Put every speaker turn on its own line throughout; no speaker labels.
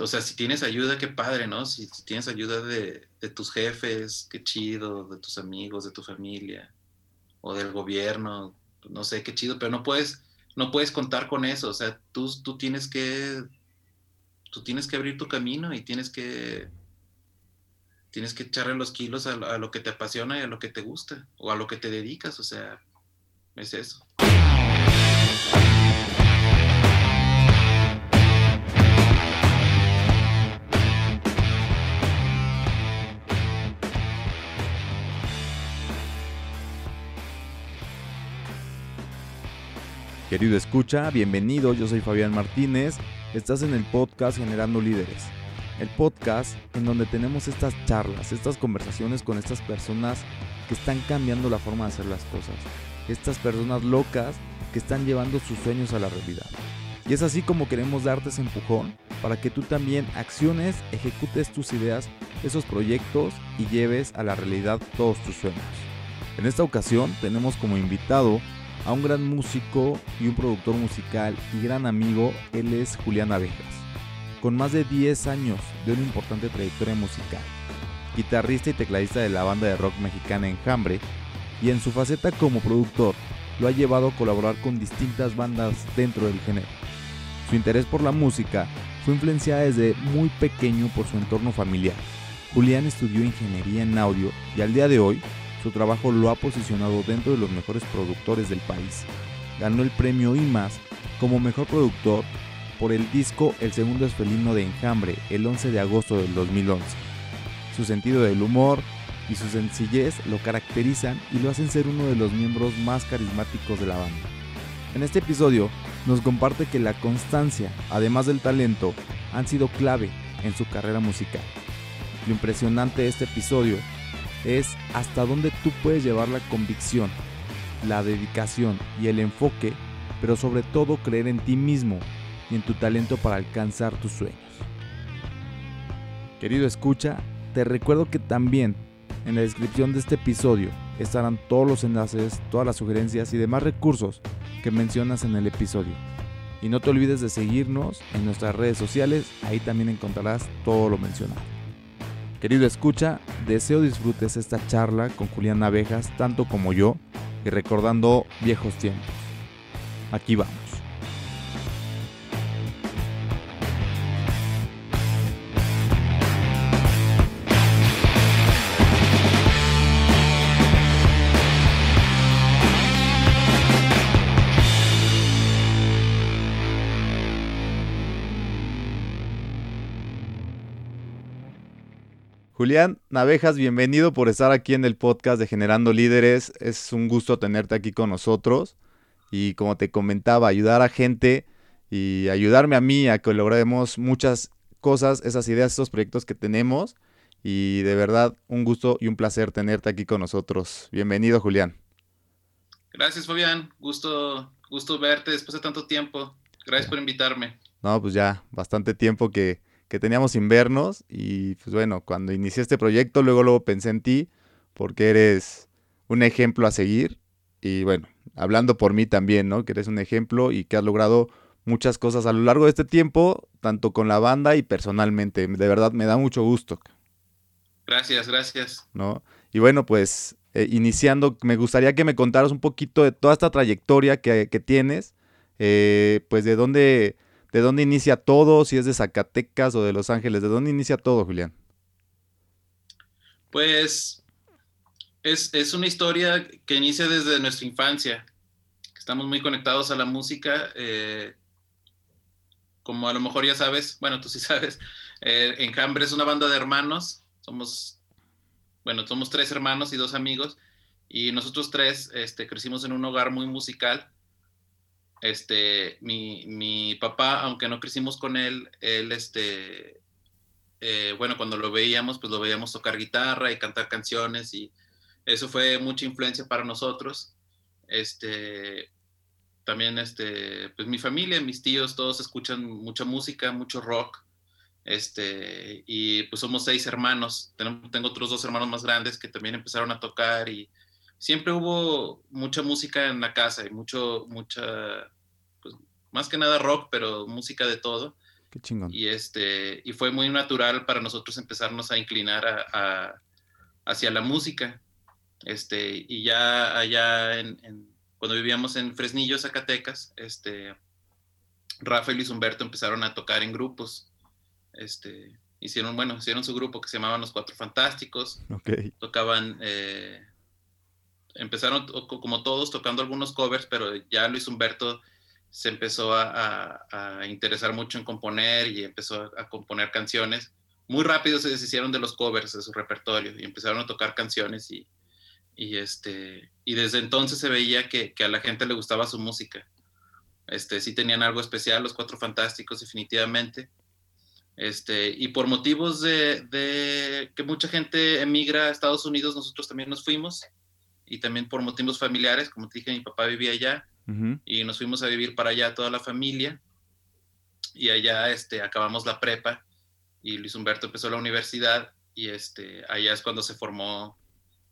o sea, si tienes ayuda, qué padre, ¿no? Si, tienes ayuda de, tus jefes, qué chido, de tus amigos, de tu familia, o del gobierno, no sé, qué chido, pero no puedes, no puedes contar con eso, o sea, tú, tú tienes que, tú tienes que abrir tu camino y tienes que, tienes que echarle los kilos a, a lo que te apasiona y a lo que te gusta, o a lo que te dedicas, o sea, es eso.
Querido escucha, bienvenido, yo soy Fabián Martínez, estás en el podcast Generando Líderes, el podcast en donde tenemos estas charlas, estas conversaciones con estas personas que están cambiando la forma de hacer las cosas, estas personas locas que están llevando sus sueños a la realidad. Y es así como queremos darte ese empujón para que tú también acciones, ejecutes tus ideas, esos proyectos y lleves a la realidad todos tus sueños. En esta ocasión tenemos como invitado a un gran músico y un productor musical y gran amigo, él es Julián Abejas, con más de 10 años de una importante trayectoria musical, guitarrista y tecladista de la banda de rock mexicana Enjambre, y en su faceta como productor lo ha llevado a colaborar con distintas bandas dentro del género. Su interés por la música fue influenciada desde muy pequeño por su entorno familiar. Julián estudió ingeniería en audio y al día de hoy su trabajo lo ha posicionado dentro de los mejores productores del país. Ganó el premio IMAS como mejor productor por el disco El segundo esfelino de Enjambre el 11 de agosto del 2011. Su sentido del humor y su sencillez lo caracterizan y lo hacen ser uno de los miembros más carismáticos de la banda. En este episodio nos comparte que la constancia, además del talento, han sido clave en su carrera musical. Lo impresionante de este episodio es hasta dónde tú puedes llevar la convicción, la dedicación y el enfoque, pero sobre todo creer en ti mismo y en tu talento para alcanzar tus sueños. Querido escucha, te recuerdo que también en la descripción de este episodio estarán todos los enlaces, todas las sugerencias y demás recursos que mencionas en el episodio. Y no te olvides de seguirnos en nuestras redes sociales, ahí también encontrarás todo lo mencionado. Querido escucha, deseo disfrutes esta charla con Julián Abejas tanto como yo y recordando viejos tiempos. Aquí vamos. Julián Navejas, bienvenido por estar aquí en el podcast de Generando Líderes. Es un gusto tenerte aquí con nosotros. Y como te comentaba, ayudar a gente y ayudarme a mí a que logremos muchas cosas, esas ideas, esos proyectos que tenemos. Y de verdad, un gusto y un placer tenerte aquí con nosotros. Bienvenido, Julián.
Gracias, Fabián. Gusto, gusto verte después de tanto tiempo. Gracias por invitarme.
No, pues ya, bastante tiempo que, que teníamos sin vernos y pues bueno, cuando inicié este proyecto, luego luego pensé en ti porque eres un ejemplo a seguir y bueno, hablando por mí también, ¿no? Que eres un ejemplo y que has logrado muchas cosas a lo largo de este tiempo, tanto con la banda y personalmente. De verdad me da mucho gusto.
Gracias, gracias.
¿No? Y bueno, pues eh, iniciando, me gustaría que me contaras un poquito de toda esta trayectoria que, tienes, eh, pues de dónde ¿De dónde inicia todo? Si es de Zacatecas o de Los Ángeles, ¿de dónde inicia todo, Julián?
Pues es, una historia que inicia desde nuestra infancia. Estamos muy conectados a la música. Eh, como a lo mejor ya sabes, bueno, tú sí sabes, eh, Enjambre es una banda de hermanos. Somos, bueno, somos tres hermanos y dos amigos. Y nosotros tres este, crecimos en un hogar muy musical este, mi, papá, aunque no crecimos con él, él, este, eh, bueno, cuando lo veíamos, pues lo veíamos tocar guitarra y cantar canciones y eso fue mucha influencia para nosotros. Este, también, este, pues mi familia, mis tíos, todos escuchan mucha música, mucho rock. Este, y pues somos seis hermanos. Tengo, tengo otros dos hermanos más grandes que también empezaron a tocar y siempre hubo mucha música en la casa y mucho, mucha, pues más que nada rock, pero música de todo.
Qué chingón.
Y, este, y fue muy natural para nosotros empezarnos a inclinar a, hacia la música. Este, y ya allá en, cuando vivíamos en Fresnillo, Zacatecas, este, Rafa y Luis Humberto empezaron a tocar en grupos. Este, hicieron, bueno, hicieron su grupo que se llamaban Los Cuatro Fantásticos.
Okay.
Tocaban, eh, empezaron como todos tocando algunos covers, pero ya Luis Humberto se empezó a, interesar mucho en componer y empezó a, componer canciones. Muy rápido se deshicieron de los covers de su repertorio y empezaron a tocar canciones y, y este, y desde entonces se veía que, que, a la gente le gustaba su música. Este, sí tenían algo especial, los Cuatro Fantásticos, definitivamente. Este, y por motivos de, de, que mucha gente emigra a Estados Unidos, nosotros también nos fuimos. Y también por motivos familiares, como te dije, mi papá vivía allá y nos fuimos a vivir para allá toda la familia. Y allá este, acabamos la prepa y Luis Humberto empezó la universidad y este, allá es cuando se formó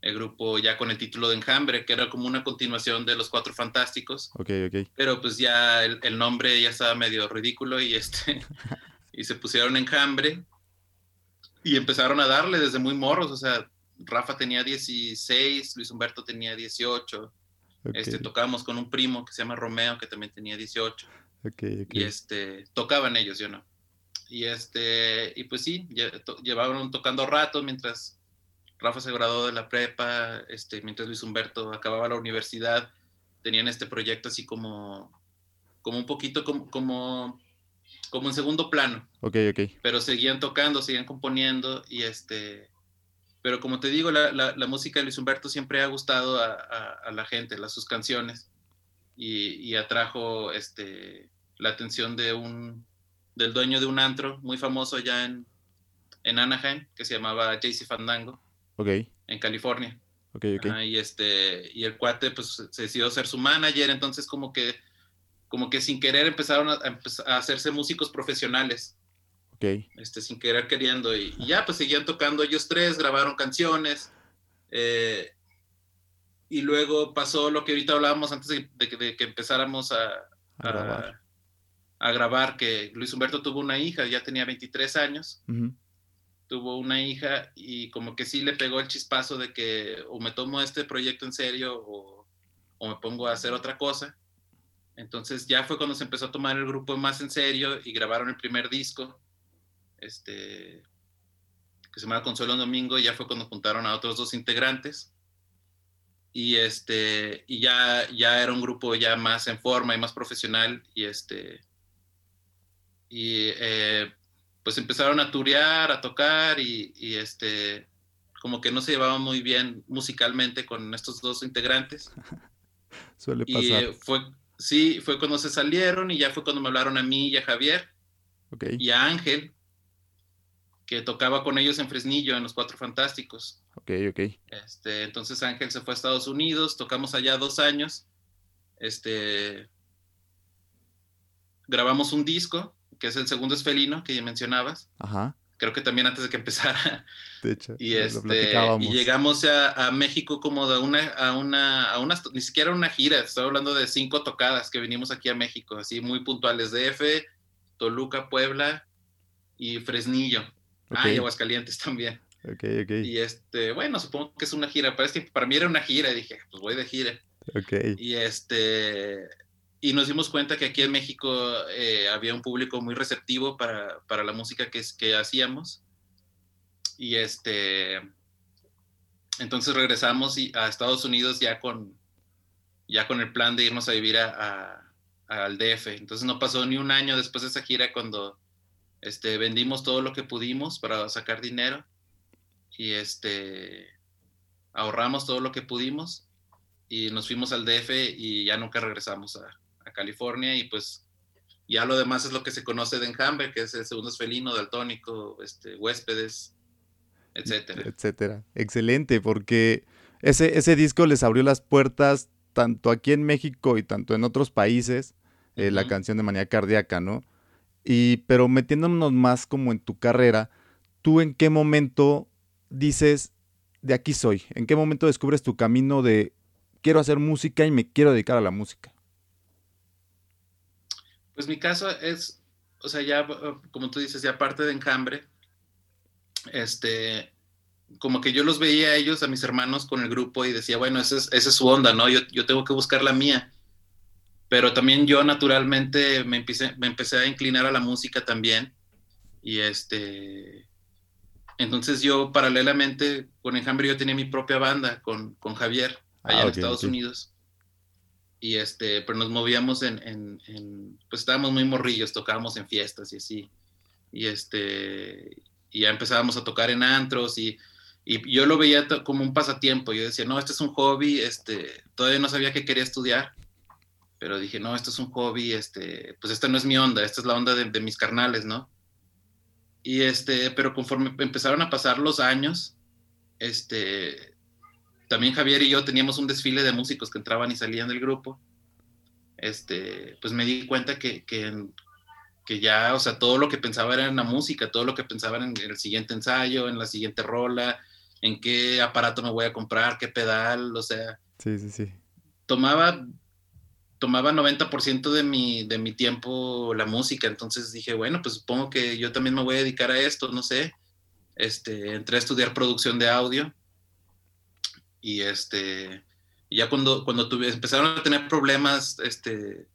el grupo ya con el título de Enjambre, que era como una continuación de Los Cuatro Fantásticos.
Ok, ok.
Pero pues ya el, el nombre ya estaba medio ridículo y, este, y se pusieron Enjambre y empezaron a darle desde muy morros, o sea, Rafa tenía 16, Luis Humberto tenía 18, este, tocábamos con un primo que se llama Romeo, que también tenía 18. Y este, tocaban ellos, yo no. Y este, y pues sí, llevaban tocando rato mientras Rafa se graduó de la prepa, este, mientras Luis Humberto acababa la universidad, tenían este proyecto así como, como un poquito como, como, como en segundo plano.
Ok, ok.
Pero seguían tocando, seguían componiendo y este, pero como te digo, la, música de Luis Humberto siempre ha gustado a, la gente, las, sus canciones, y, atrajo este, la atención de un, del dueño de un antro muy famoso allá en, en Anaheim, que se llamaba JC Fandango,
okay.
en California.
Okay,
okay. y, este, y el cuate pues, se decidió ser su manager, entonces como que, como que sin querer empezaron a, a hacerse músicos profesionales este, sin querer queriendo. Y, ya, pues seguían tocando ellos tres, grabaron canciones. Eh, y luego pasó lo que ahorita hablábamos antes de, que empezáramos a, a, grabar. que Luis Humberto tuvo una hija, ya tenía 23 años. Tuvo una hija y como que sí le pegó el chispazo de que o me tomo este proyecto en serio o, o me pongo a hacer otra cosa. Entonces ya fue cuando se empezó a tomar el grupo más en serio y grabaron el primer disco este, que se llama Consuelo Domingo, y ya fue cuando juntaron a otros dos integrantes. Y, este, y ya, ya era un grupo ya más en forma y más profesional. Y, este, y eh, pues empezaron a turear, a tocar y, y, este, como que no se llevaban muy bien musicalmente con estos dos integrantes.
Suele pasar. Y
eh, fue, sí, fue cuando se salieron y ya fue cuando me hablaron a mí y a Javier y a Ángel que tocaba con ellos en Fresnillo, en Los Cuatro Fantásticos.
Ok, ok.
Este, entonces Ángel se fue a Estados Unidos, tocamos allá dos años. Este, grabamos un disco, que es el segundo esfelino que ya mencionabas.
Ajá.
Creo que también antes de que empezara.
De hecho,
y, este, y llegamos a, a, México como de una, a una, a una, ni siquiera una gira, estoy hablando de cinco tocadas que vinimos aquí a México, así muy puntuales, DF, Toluca, Puebla y Fresnillo. Ah, y Aguascalientes también.
Ok, ok.
Y este, bueno, supongo que es una gira. Para, para mí era una gira. Dije, pues voy de gira.
Ok.
Y este, y nos dimos cuenta que aquí en México eh, había un público muy receptivo para, para la música que, que hacíamos. Y este, entonces regresamos a Estados Unidos ya con, ya con el plan de irnos a vivir a, al DF. Entonces no pasó ni un año después de esa gira cuando este, vendimos todo lo que pudimos para sacar dinero y este, ahorramos todo lo que pudimos y nos fuimos al DF y ya nunca regresamos a, California y pues ya lo demás es lo que se conoce de Enjambre, que es el segundo felino, daltónico, este, huéspedes, etcétera.
Etcétera. Excelente, porque ese, ese disco les abrió las puertas tanto aquí en México y tanto en otros países, eh, la canción de Manía Cardíaca, ¿no? Y, pero metiéndonos más como en tu carrera, ¿tú en qué momento dices, de aquí soy? ¿En qué momento descubres tu camino de quiero hacer música y me quiero dedicar a la música?
Pues mi caso es, o sea, ya, como tú dices, ya parte de enjambre, este, como que yo los veía a ellos, a mis hermanos con el grupo y decía, bueno, esa es, esa es su onda, ¿no? Yo, yo, tengo que buscar la mía. Pero también yo naturalmente me empecé, me empecé a inclinar a la música también. Y este, entonces yo paralelamente con Enjambre yo tenía mi propia banda con, con Javier allá ah, en Estados Unidos. Y este, pero nos movíamos en, en, en, pues estábamos muy morrillos, tocábamos en fiestas y así. Y este, y ya empezábamos a tocar en antros y y yo lo veía como un pasatiempo. Yo decía, no, este es un hobby, este, todavía no sabía que quería estudiar, pero dije, no, esto es un hobby, este, pues esta no es mi onda, esta es la onda de, mis carnales, ¿no? Y este, pero conforme empezaron a pasar los años, este, también Javier y yo teníamos un desfile de músicos que entraban y salían del grupo. Este, pues me di cuenta que, que, que ya, o sea, todo lo que pensaba era en la música, todo lo que pensaba en el siguiente ensayo, en la siguiente rola, en qué aparato me voy a comprar, qué pedal, o sea.
Sí, sí, sí.
Tomaba, tomaba 90% de mi, de mi tiempo la música, entonces dije, bueno, pues supongo que yo también me voy a dedicar a esto, no sé. Este, entré a estudiar producción de audio y este, ya cuando, cuando tuve, empezaron a tener problemas, este,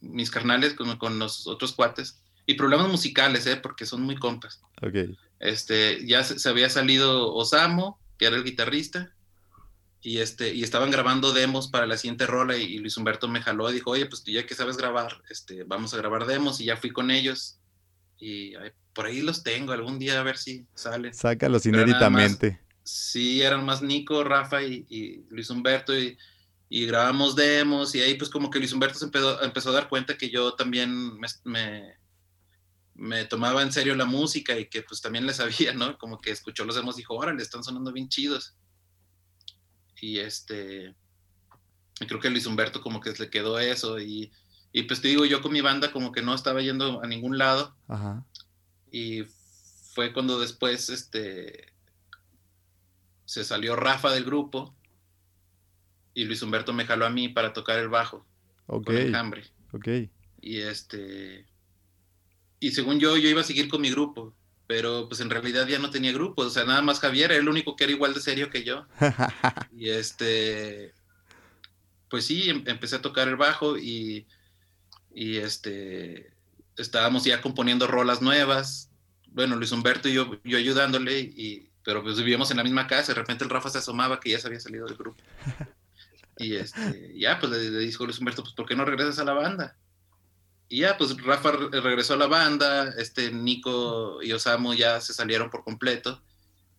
mis carnales con, con los otros cuates, y problemas musicales, ¿eh? porque son muy compas.
Ok.
Este, ya se, había salido Osamo, que era el guitarrista, y, este, y estaban grabando demos para la siguiente rola y, Luis Humberto me jaló y dijo, oye, pues tú ya que sabes grabar, este, vamos a grabar demos y ya fui con ellos y por ahí los tengo, algún día a ver si sale.
Sácalos inéditamente.
sí, eran más Nico, Rafa y, Luis Humberto y, y, grabamos demos y ahí pues como que Luis Humberto se empezó, empezó a dar cuenta que yo también me me tomaba en serio la música y que pues también le sabía, ¿no? Como que escuchó los demos y dijo, órale, están sonando bien chidos. Y este, creo que Luis Humberto como que le quedó eso y, y pues te digo, yo con mi banda como que no estaba yendo a ningún lado.
Ajá.
Y fue cuando después, este, se salió Rafa del grupo y Luis Humberto me jaló a mí para tocar el bajo.
Ok.
Con el hambre.
Ok.
Y este, y según yo, yo iba a seguir con mi grupo, pero pues en realidad ya no tenía grupo, o sea, nada más Javier era el único que era igual de serio que yo. y este, pues sí, em, empecé a tocar el bajo y, y este, estábamos ya componiendo rolas nuevas, bueno, Luis Humberto y yo, yo ayudándole, y, pero pues vivíamos en la misma casa, de repente el Rafa se asomaba que ya se había salido del grupo. Y este, ya, pues le, le dijo Luis Humberto, pues ¿por qué no regresas a la banda? Y ya, pues Rafa regresó a la banda, este Nico y Osamu ya se salieron por completo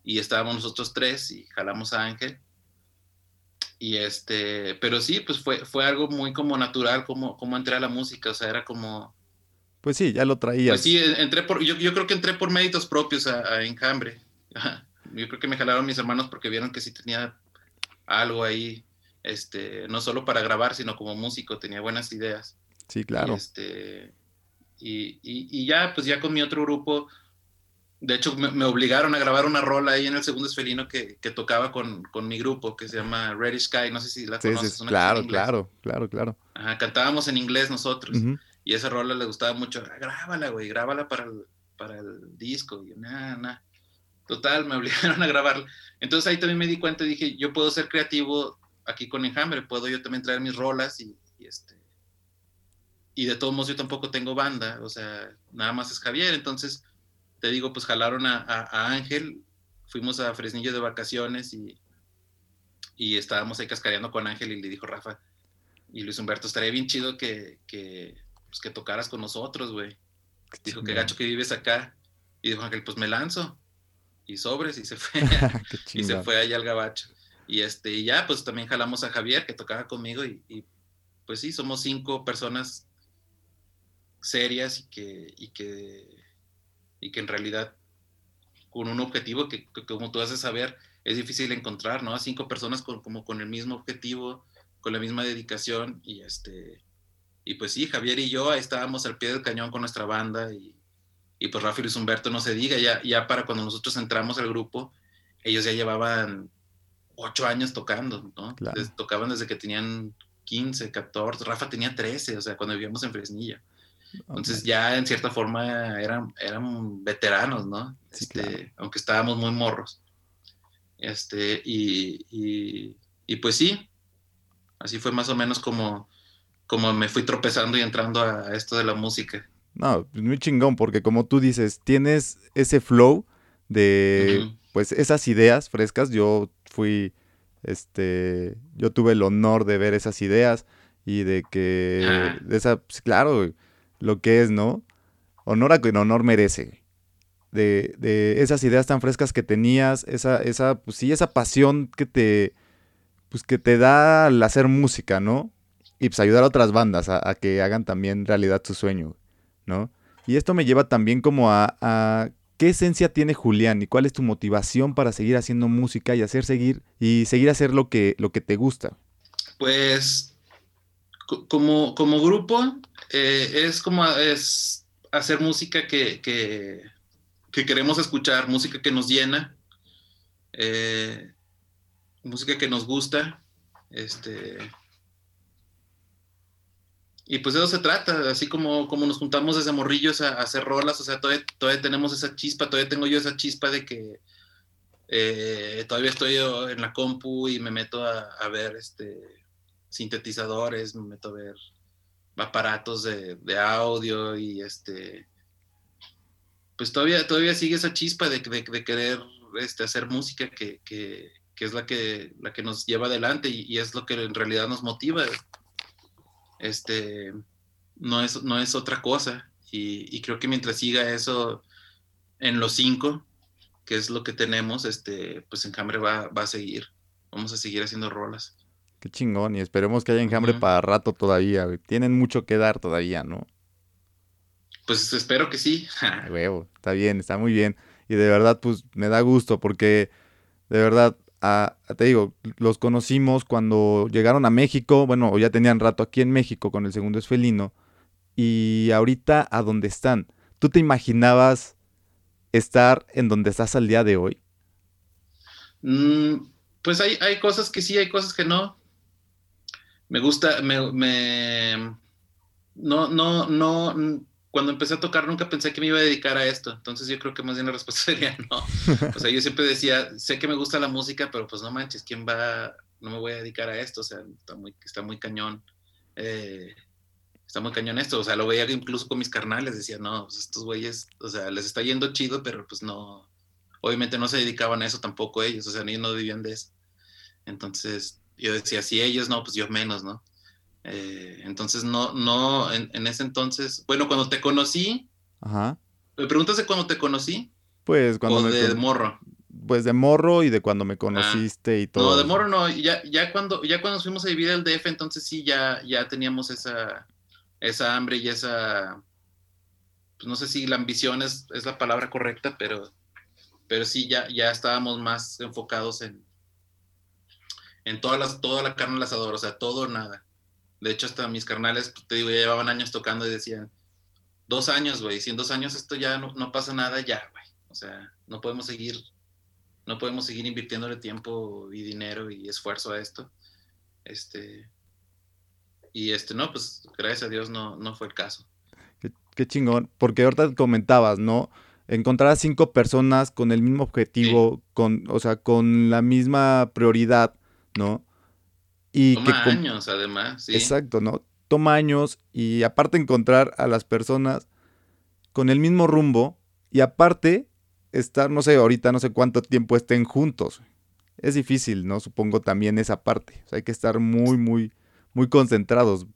y estábamos nosotros tres y jalamos a Ángel. Y este, pero sí, pues fue, fue algo muy como natural, como, como entré a la música, o sea, era como...
Pues sí, ya lo traías. Pues
sí, entré por, yo, yo creo que entré por méritos propios a, a Enjambre. Yo creo que me jalaron mis hermanos porque vieron que sí tenía algo ahí, este, no solo para grabar, sino como músico, tenía buenas ideas.
Sí, claro.
Y, este, y, ya, pues ya con mi otro grupo, de hecho me, obligaron a grabar una rola ahí en el segundo esfelino que, que tocaba con, con, mi grupo, que se llama Ready Sky, no sé si la conoces.
Sí, claro, claro, claro, claro.
Ajá, cantábamos en inglés nosotros, y esa rola le gustaba mucho, ah, grábala, güey, grábala para el, para el disco, y nada, nada. Total, me obligaron a grabarla. Entonces ahí también me di cuenta y dije, yo puedo ser creativo aquí con Enjambre, puedo yo también traer mis rolas y, y este, y de todos modos yo tampoco tengo banda, o sea, nada más es Javier, entonces te digo, pues jalaron a, Ángel, fuimos a Fresnillo de vacaciones y, y estábamos ahí cascareando con Ángel y le dijo Rafa y Luis Humberto, estaría bien chido que, que, pues, que tocaras con nosotros, güey. Dijo, qué gacho que vives acá. Y dijo Ángel, pues me lanzo. Y sobres, y se fue. y se fue allá al gabacho. Y este, y ya, pues también jalamos a Javier, que tocaba conmigo, y, y pues sí, somos cinco personas serias y que, y que, y que en realidad con un objetivo que, como tú haces saber, es difícil encontrar, ¿no? A cinco personas con, como con el mismo objetivo, con la misma dedicación y este, y pues sí, Javier y yo estábamos al pie del cañón con nuestra banda y, y pues Rafa y Luis Humberto no se diga, ya, ya para cuando nosotros entramos al grupo, ellos ya llevaban ocho años tocando, ¿no? tocaban desde que tenían 15, 14, Rafa tenía 13, o sea, cuando vivíamos en Fresnilla. Entonces ya en cierta forma eran, eran veteranos, ¿no? este, Aunque estábamos muy morros. Este, y, y, pues sí, así fue más o menos como, como me fui tropezando y entrando a, esto de la música.
No, muy chingón, porque como tú dices, tienes ese flow de, pues, esas ideas frescas. Yo fui, este, yo tuve el honor de ver esas ideas y de que, ah. de esa, pues, claro, lo que es, ¿no? Honor a quien honor merece. De, de, esas ideas tan frescas que tenías, esa, esa, pues sí, esa pasión que te, pues que te da al hacer música, ¿no? Y pues ayudar a otras bandas a, que hagan también realidad su sueño, ¿no? Y esto me lleva también como a, a, qué esencia tiene Julián y cuál es tu motivación para seguir haciendo música y hacer seguir y seguir hacer lo que, lo que te gusta.
Pues como, como grupo eh, es como es hacer música que, que, queremos escuchar, música que nos llena, eh, música que nos gusta. Este, y pues de eso se trata, así como, como nos juntamos desde morrillos a, hacer rolas, o sea, todavía, todavía, tenemos esa chispa, todavía tengo yo esa chispa de que eh, todavía estoy en la compu y me meto a, a ver este sintetizadores, me meto a ver aparatos de, audio y este, pues todavía, todavía sigue esa chispa de, de, querer este, hacer música que, que, que, es la que, la que nos lleva adelante y, es lo que en realidad nos motiva. Este, no es, no es otra cosa. Y, y, creo que mientras siga eso en los cinco, que es lo que tenemos, este, pues Enjambre va, va a seguir. Vamos a seguir haciendo rolas.
Qué chingón, y esperemos que haya enjambre para rato todavía, Tienen mucho que dar todavía, ¿no?
Pues espero que sí.
huevo, está bien, está muy bien. Y de verdad, pues me da gusto porque, de verdad, te digo, los conocimos cuando llegaron a México, bueno, ya tenían rato aquí en México con el segundo esfelino, y ahorita a dónde están. ¿Tú te imaginabas estar en donde estás al día de hoy?
Mm, pues hay, hay cosas que sí, hay cosas que no me gusta, me, no, no, no, cuando empecé a tocar nunca pensé que me iba a dedicar a esto, entonces yo creo que más bien la respuesta sería no. O sea, yo siempre decía, sé que me gusta la música, pero pues no manches, ¿quién va, no me voy a dedicar a esto? O sea, está muy, está muy cañón. Eh, está muy cañón esto, o sea, lo veía incluso con mis carnales, decía, no, pues estos güeyes, o sea, les está yendo chido, pero pues no, obviamente no se dedicaban a eso tampoco ellos, o sea, ellos no vivían de eso. Entonces, yo decía, si ellos no, pues yo menos, ¿no? Eh, entonces, no, no, en, ese entonces, bueno, cuando te conocí, Ajá. ¿me preguntas de cuando te conocí?
Pues cuando...
O de morro.
Pues de morro y de cuando me ah. conociste y todo.
No, de morro no, ya, ya, cuando, ya cuando fuimos a vivir al DF, entonces sí, ya, ya teníamos esa, esa hambre y esa, pues no sé si la ambición es, es la palabra correcta, pero, pero sí, ya, ya estábamos más enfocados en, en todas las, toda la carne al asador, o sea, todo o nada. De hecho, hasta mis carnales, pues, te digo, ya llevaban años tocando y decían, dos años, güey, si en dos años esto ya no, no pasa nada, ya, güey. O sea, no podemos seguir, no podemos seguir invirtiéndole tiempo y dinero y esfuerzo a esto. Este, y este, no, pues gracias a Dios no, no fue el caso.
Qué, chingón, porque ahorita comentabas, ¿no? Encontrar a cinco personas con el mismo objetivo, con, o sea, con la misma prioridad, ¿no?
Y Toma años, además, sí.
Exacto, ¿no? Toma años y aparte encontrar a las personas con el mismo rumbo y aparte estar, no sé, ahorita no sé cuánto tiempo estén juntos. Es difícil, ¿no? Supongo también esa parte. O sea, hay que estar muy, muy, muy concentrados.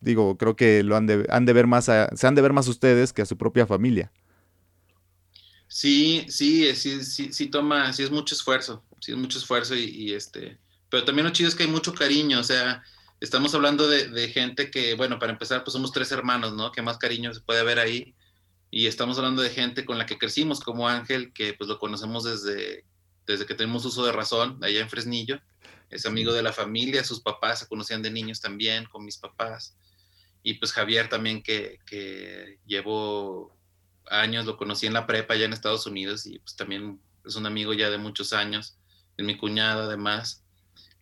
Digo, creo que lo han de, han de ver más, se han de ver más ustedes que a su propia familia.
Sí, sí, sí, sí, sí toma, sí es mucho esfuerzo, sí es mucho esfuerzo y este, pero también lo chido es que hay mucho cariño, o sea, estamos hablando de, gente que, bueno, para empezar, pues somos tres hermanos, ¿no? Que más cariño se puede ver ahí. Y estamos hablando de gente con la que crecimos, como Ángel, que pues lo conocemos desde, desde que tenemos uso de razón, allá en Fresnillo. Es amigo de la familia, sus papás se conocían de niños también, con mis papás. Y pues Javier también, que, que llevo años, lo conocí en la prepa allá en Estados Unidos y pues también es un amigo ya de muchos años. Es mi cuñado además.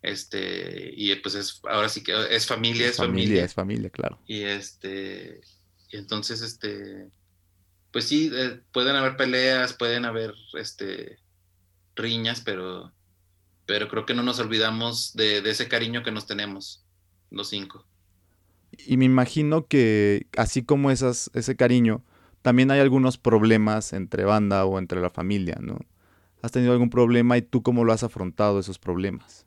Este, y pues es, ahora sí que es familia, es, familia,
Es familia, claro.
Y este, y entonces, este, pues sí, eh, pueden haber peleas, pueden haber, este, riñas, pero, pero creo que no nos olvidamos de, de ese cariño que nos tenemos, los cinco.
Y me imagino que así como esas, ese cariño, también hay algunos problemas entre banda o entre la familia, ¿no? ¿Has tenido algún problema y tú cómo lo has afrontado esos problemas?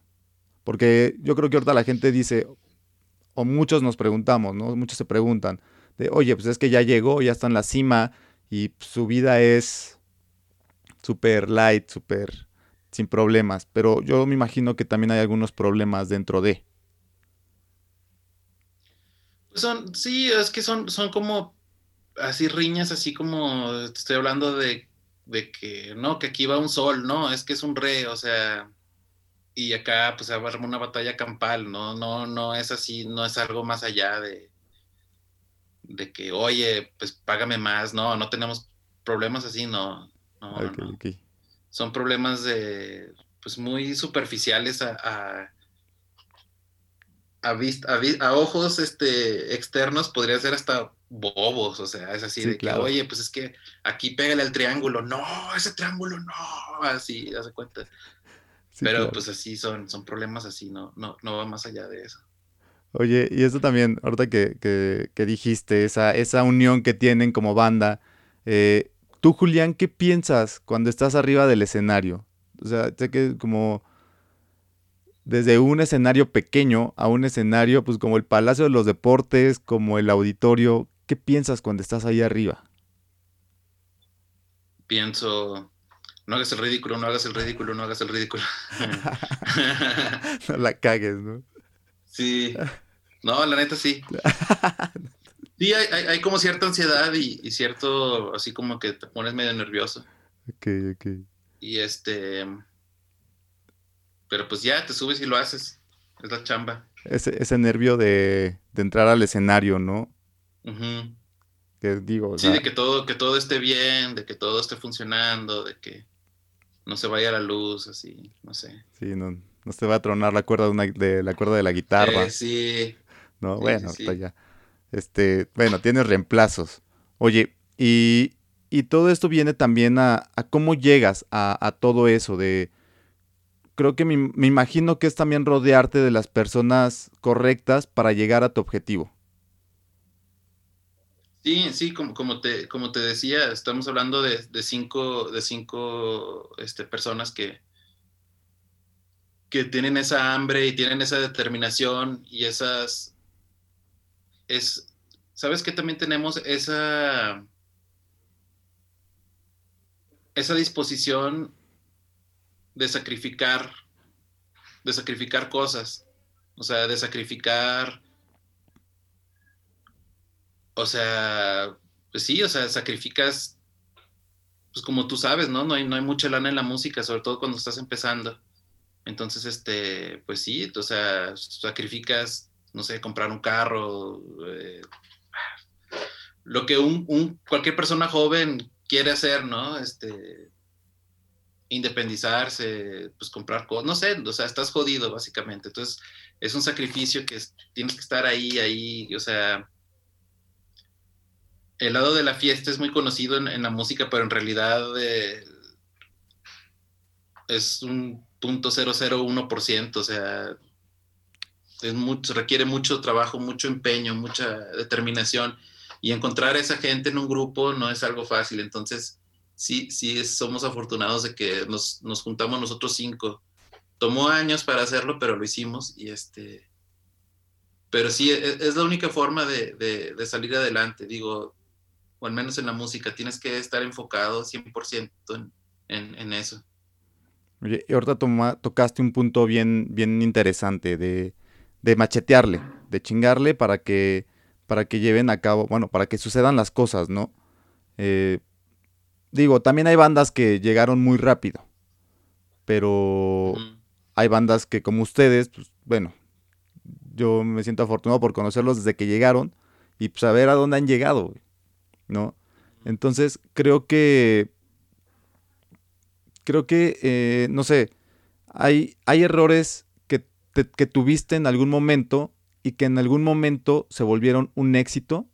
Porque yo creo que ahorita la gente dice, o muchos nos preguntamos, ¿no? Muchos se preguntan, de, oye, pues es que ya llegó, ya está en la cima y su vida es súper light, súper sin problemas. Pero yo me imagino que también hay algunos problemas dentro de.
Son, sí, es que son, son como así riñas, así como estoy hablando de, de que, no, que aquí va un sol, no, es que es un re, o sea, y acá pues a armar una batalla campal, no, no, no es así, no es algo más allá de, de que, oye, pues págame más, no, no tenemos problemas así, no, no, no. Son problemas de, pues muy superficiales a a, a, ojos este, externos podría ser hasta bobos, o sea, es así de que, oye, pues es que aquí pégale al triángulo, no, ese triángulo no, así, hace cuenta. Pero pues así son, son problemas así, no, no, no va más allá de eso.
Oye, y eso también, ahorita que, que, que dijiste, esa, esa unión que tienen como banda, eh, tú Julián, ¿qué piensas cuando estás arriba del escenario? O sea, sé que como desde un escenario pequeño a un escenario, pues como el Palacio de los Deportes, como el auditorio. ¿Qué piensas cuando estás ahí arriba?
Pienso, no hagas el ridículo, no hagas el ridículo, no hagas el ridículo.
no la cagues, ¿no?
Sí. No, la neta sí. Sí, hay, como cierta ansiedad y, y, cierto, así como que te pones medio nervioso.
Ok, ok.
Y este, pero pues ya te subes y lo haces. Es la chamba.
Ese, ese nervio de, entrar al escenario, ¿no? Que digo.
Sí, de que todo, que todo esté bien, de que todo esté funcionando, de que no se vaya la luz, así, no sé.
Sí, no, no se va a tronar la cuerda de, una, de la cuerda de la guitarra.
Eh, sí.
No, bueno, está ya. Este, bueno, tienes reemplazos. Oye, y, y todo esto viene también a, a cómo llegas a, a todo eso de creo que me, imagino que es también rodearte de las personas correctas para llegar a tu objetivo.
Sí, sí, como, como, te, como te decía, estamos hablando de, cinco, de cinco este, personas que, que tienen esa hambre y tienen esa determinación y esas... Es, ¿Sabes que también tenemos esa, esa disposición de sacrificar, de sacrificar cosas, o sea, de sacrificar, o sea, pues sí, o sea, sacrificas, pues como tú sabes, ¿no? No hay, no hay mucha lana en la música, sobre todo cuando estás empezando. Entonces, este, pues sí, o sea, sacrificas, no sé, comprar un carro, eh, lo que un, un, cualquier persona joven quiere hacer, ¿no? Este, independizarse, pues comprar cosas, no sé, o sea, estás jodido básicamente. Entonces, es un sacrificio que tienes que estar ahí, ahí, o sea, el lado de la fiesta es muy conocido en, la música, pero en realidad eh, es un punto 001%, o sea, es mucho, requiere mucho trabajo, mucho empeño, mucha determinación, y encontrar a esa gente en un grupo no es algo fácil, entonces sí, sí somos afortunados de que nos, juntamos nosotros cinco. Tomó años para hacerlo, pero lo hicimos y este, pero sí, e, es, la única forma de, salir adelante, digo, o al menos en la música, tienes que estar enfocado 100% en, en, eso.
Oye, y ahorita tocaste un punto bien, bien interesante de, de, machetearle, de chingarle para que, para que lleven a cabo, bueno, para que sucedan las cosas, ¿no? Eh, Digo, también hay bandas que llegaron muy rápido. Pero hay bandas que como ustedes, pues bueno, yo me siento afortunado por conocerlos desde que llegaron y pues, saber a dónde han llegado, ¿no? Entonces, creo que, creo que, eh, no sé, hay, hay errores que, que tuviste en algún momento y que en algún momento se volvieron un éxito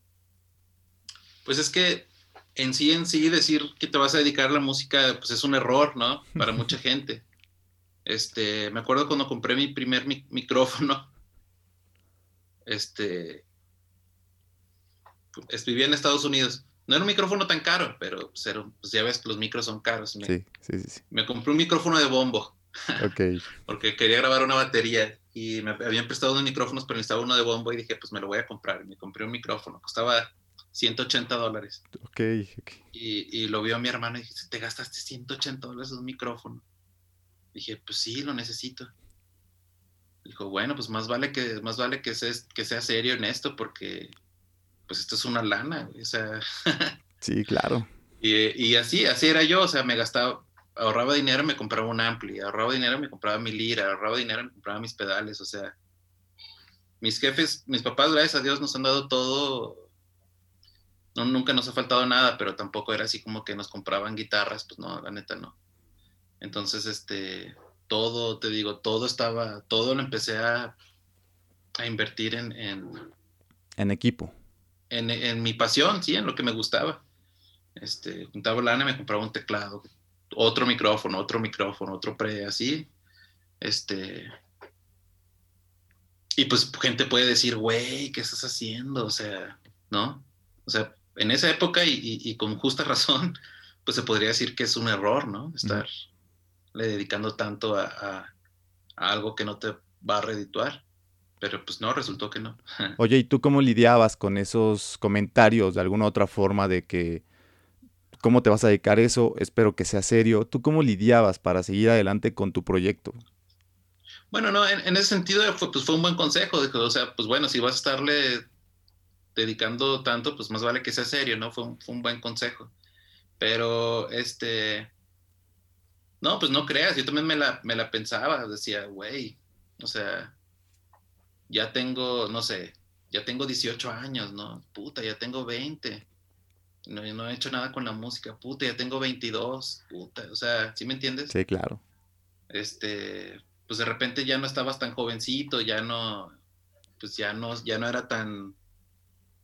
Pues es que en sí, en sí, decir que te vas a dedicar a la música, pues es un error, ¿no? Para mucha gente. Este, me acuerdo cuando compré mi primer micrófono, este, vivía en Estados Unidos. No era un micrófono tan caro, pero pues, pues ya ves que los micros son caros.
sí, sí, sí.
Me compré un micrófono de bombo.
Ok.
porque quería grabar una batería y me habían prestado unos micrófonos, pero necesitaba uno de bombo y dije, pues me lo voy a comprar. Y me compré un micrófono, costaba 180 dólares.
Ok, ok.
Y, y lo vio mi hermano y dije, te gastaste 180 dólares en un micrófono. Dije, pues sí, lo necesito. Dijo, bueno, pues más vale que, más vale que, que sea serio en esto porque pues esto es una lana, o sea.
sí, claro.
Y, así, así era yo, o sea, me gastaba, ahorraba dinero, me compraba un ampli, ahorraba dinero, me compraba mi lira, ahorraba dinero, me compraba mis pedales, o sea, mis jefes, mis papás, gracias a Dios, nos han dado todo, no, nunca nos ha faltado nada, pero tampoco era así como que nos compraban guitarras, pues no, la neta no. Entonces, este, todo, te digo, todo estaba, todo lo empecé a, a invertir en, en,
en equipo
en, mi pasión, sí, en lo que me gustaba. Este, juntaba lana, me compraba un teclado, otro micrófono, otro micrófono, otro pre, así. Este. Y pues gente puede decir, güey, ¿qué estás haciendo? O sea, ¿no? O sea, en esa época y, con justa razón, pues se podría decir que es un error, ¿no? Estar le dedicando tanto a, a, algo que no te va a redituar. Pero pues no, resultó que no.
Oye, ¿y tú cómo lidiabas con esos comentarios de alguna otra forma de que cómo te vas a dedicar eso? Espero que sea serio. ¿Tú cómo lidiabas para seguir adelante con tu proyecto?
Bueno, no, en, ese sentido fue, pues fue un buen consejo. o sea, pues bueno, si vas a estarle dedicando tanto, pues más vale que sea serio, ¿no? Fue un, fue un buen consejo. Pero, este, no, pues no creas, yo también me la, me la pensaba, decía, güey, o sea, ya tengo, no sé, ya tengo 18 años, ¿no? Puta, ya tengo 20. No, no he hecho nada con la música, puta, ya tengo 22, puta, o sea, ¿sí me entiendes?
Sí, claro.
Este, pues de repente ya no estabas tan jovencito, ya no, pues ya no, ya no era tan,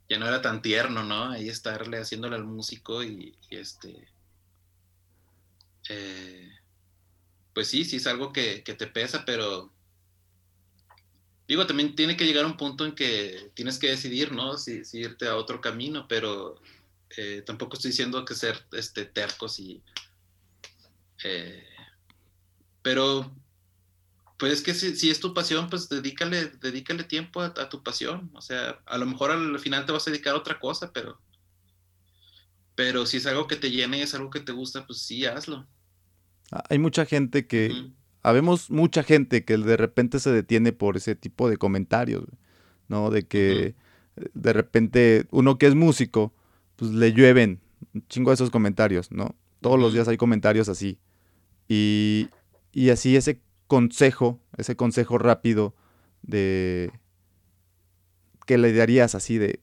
ya no era tan tierno, ¿no? Ahí estarle haciéndole al músico y, este, eh, pues sí, sí es algo que, que te pesa, pero digo, también tiene que llegar un punto en que tienes que decidir, ¿no? Si, irte a otro camino, pero eh, tampoco estoy diciendo que ser este, tercos y... Eh, pero, pues es que si, es tu pasión, pues dedícale, dedícale tiempo a, tu pasión. O sea, a lo mejor al final te vas a dedicar a otra cosa, pero... Pero si es algo que te llene y es algo que te gusta, pues sí, hazlo.
Hay mucha gente que habemos mucha gente que de repente se detiene por ese tipo de comentarios, ¿no? De que de repente uno que es músico, pues le llueven un chingo de esos comentarios, ¿no? Todos los días hay comentarios así. Y, y así ese consejo, ese consejo rápido de que le darías así de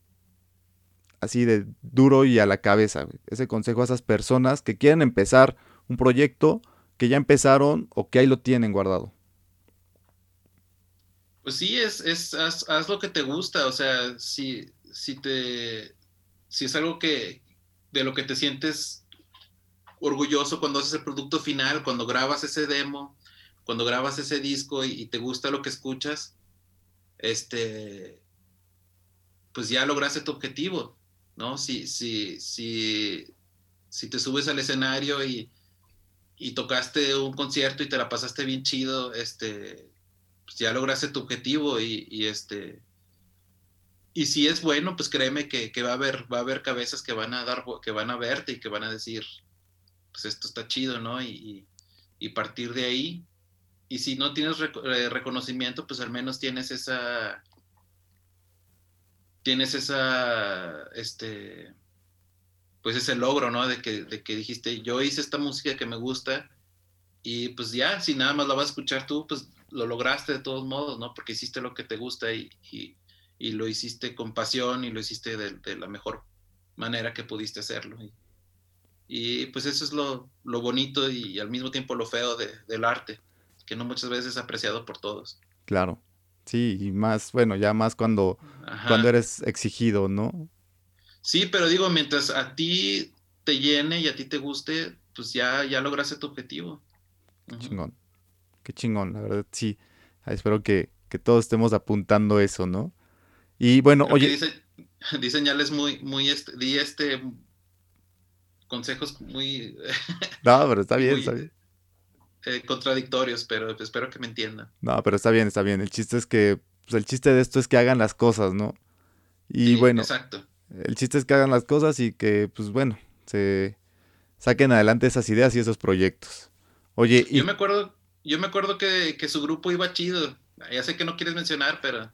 así de duro y a la cabeza, ese consejo a esas personas que quieren empezar un proyecto que ya empezaron o que ahí lo tienen guardado?
Pues sí, es, es haz, lo que te gusta, o sea, si, si te, si es algo que, de lo que te sientes orgulloso cuando haces el producto final, cuando grabas ese demo, cuando grabas ese disco y, te gusta lo que escuchas, este, pues ya lograste tu objetivo, ¿no? Si, si, si, si te subes al escenario y, y tocaste un concierto y te la pasaste bien chido, este, pues ya lograste tu objetivo y, este, y si es bueno, pues créeme que, va a haber, va a haber cabezas que van a dar, que van a verte y que van a decir, pues esto está chido, ¿no? Y, partir de ahí, y si no tienes eh, reconocimiento, pues al menos tienes esa, tienes esa, este, pues ese logro, ¿no? De que, de que dijiste, yo hice esta música que me gusta y pues ya, si nada más la vas a escuchar tú, pues lo lograste de todos modos, ¿no? Porque hiciste lo que te gusta y, y, lo hiciste con pasión y lo hiciste de, la mejor manera que pudiste hacerlo. Y, pues eso es lo, lo, bonito y al mismo tiempo lo feo del arte, que no muchas veces es apreciado por todos.
Claro, sí, y más, bueno, ya más cuando, cuando eres exigido, ¿no?
Sí, pero digo, mientras a ti te llene y a ti te guste, pues ya, ya lograste tu objetivo.
Qué chingón. Qué chingón, la verdad, sí. Espero que, todos estemos apuntando eso, ¿no? Y bueno, oye.
Dice, di señales muy, muy, este, di este consejos muy.
no, pero está bien, está bien.
Eh, contradictorios, pero espero que me entiendan.
No, pero está bien, está bien. El chiste es que, pues el chiste de esto es que hagan las cosas, ¿no? Y bueno, exacto. El chiste es que hagan las cosas y que, pues bueno, se saquen adelante esas ideas y esos proyectos. Oye,
yo me acuerdo, yo me acuerdo que, su grupo iba chido. Ya sé que no quieres mencionar, pero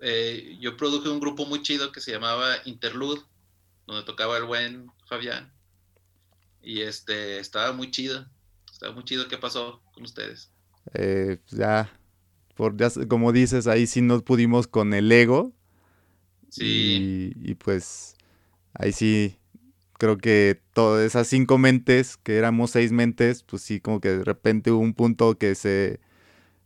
eh, yo produje un grupo muy chido que se llamaba Interlude, donde tocaba el buen Fabián. Y este estaba muy chido está muy chido. ¿Qué pasó con ustedes?
Eh, ya, por, ya, como dices, ahí sí nos pudimos con el ego. Sí. Y, pues ahí sí, creo que todas esas cinco mentes, que éramos seis mentes, pues sí, como que de repente hubo un punto que se,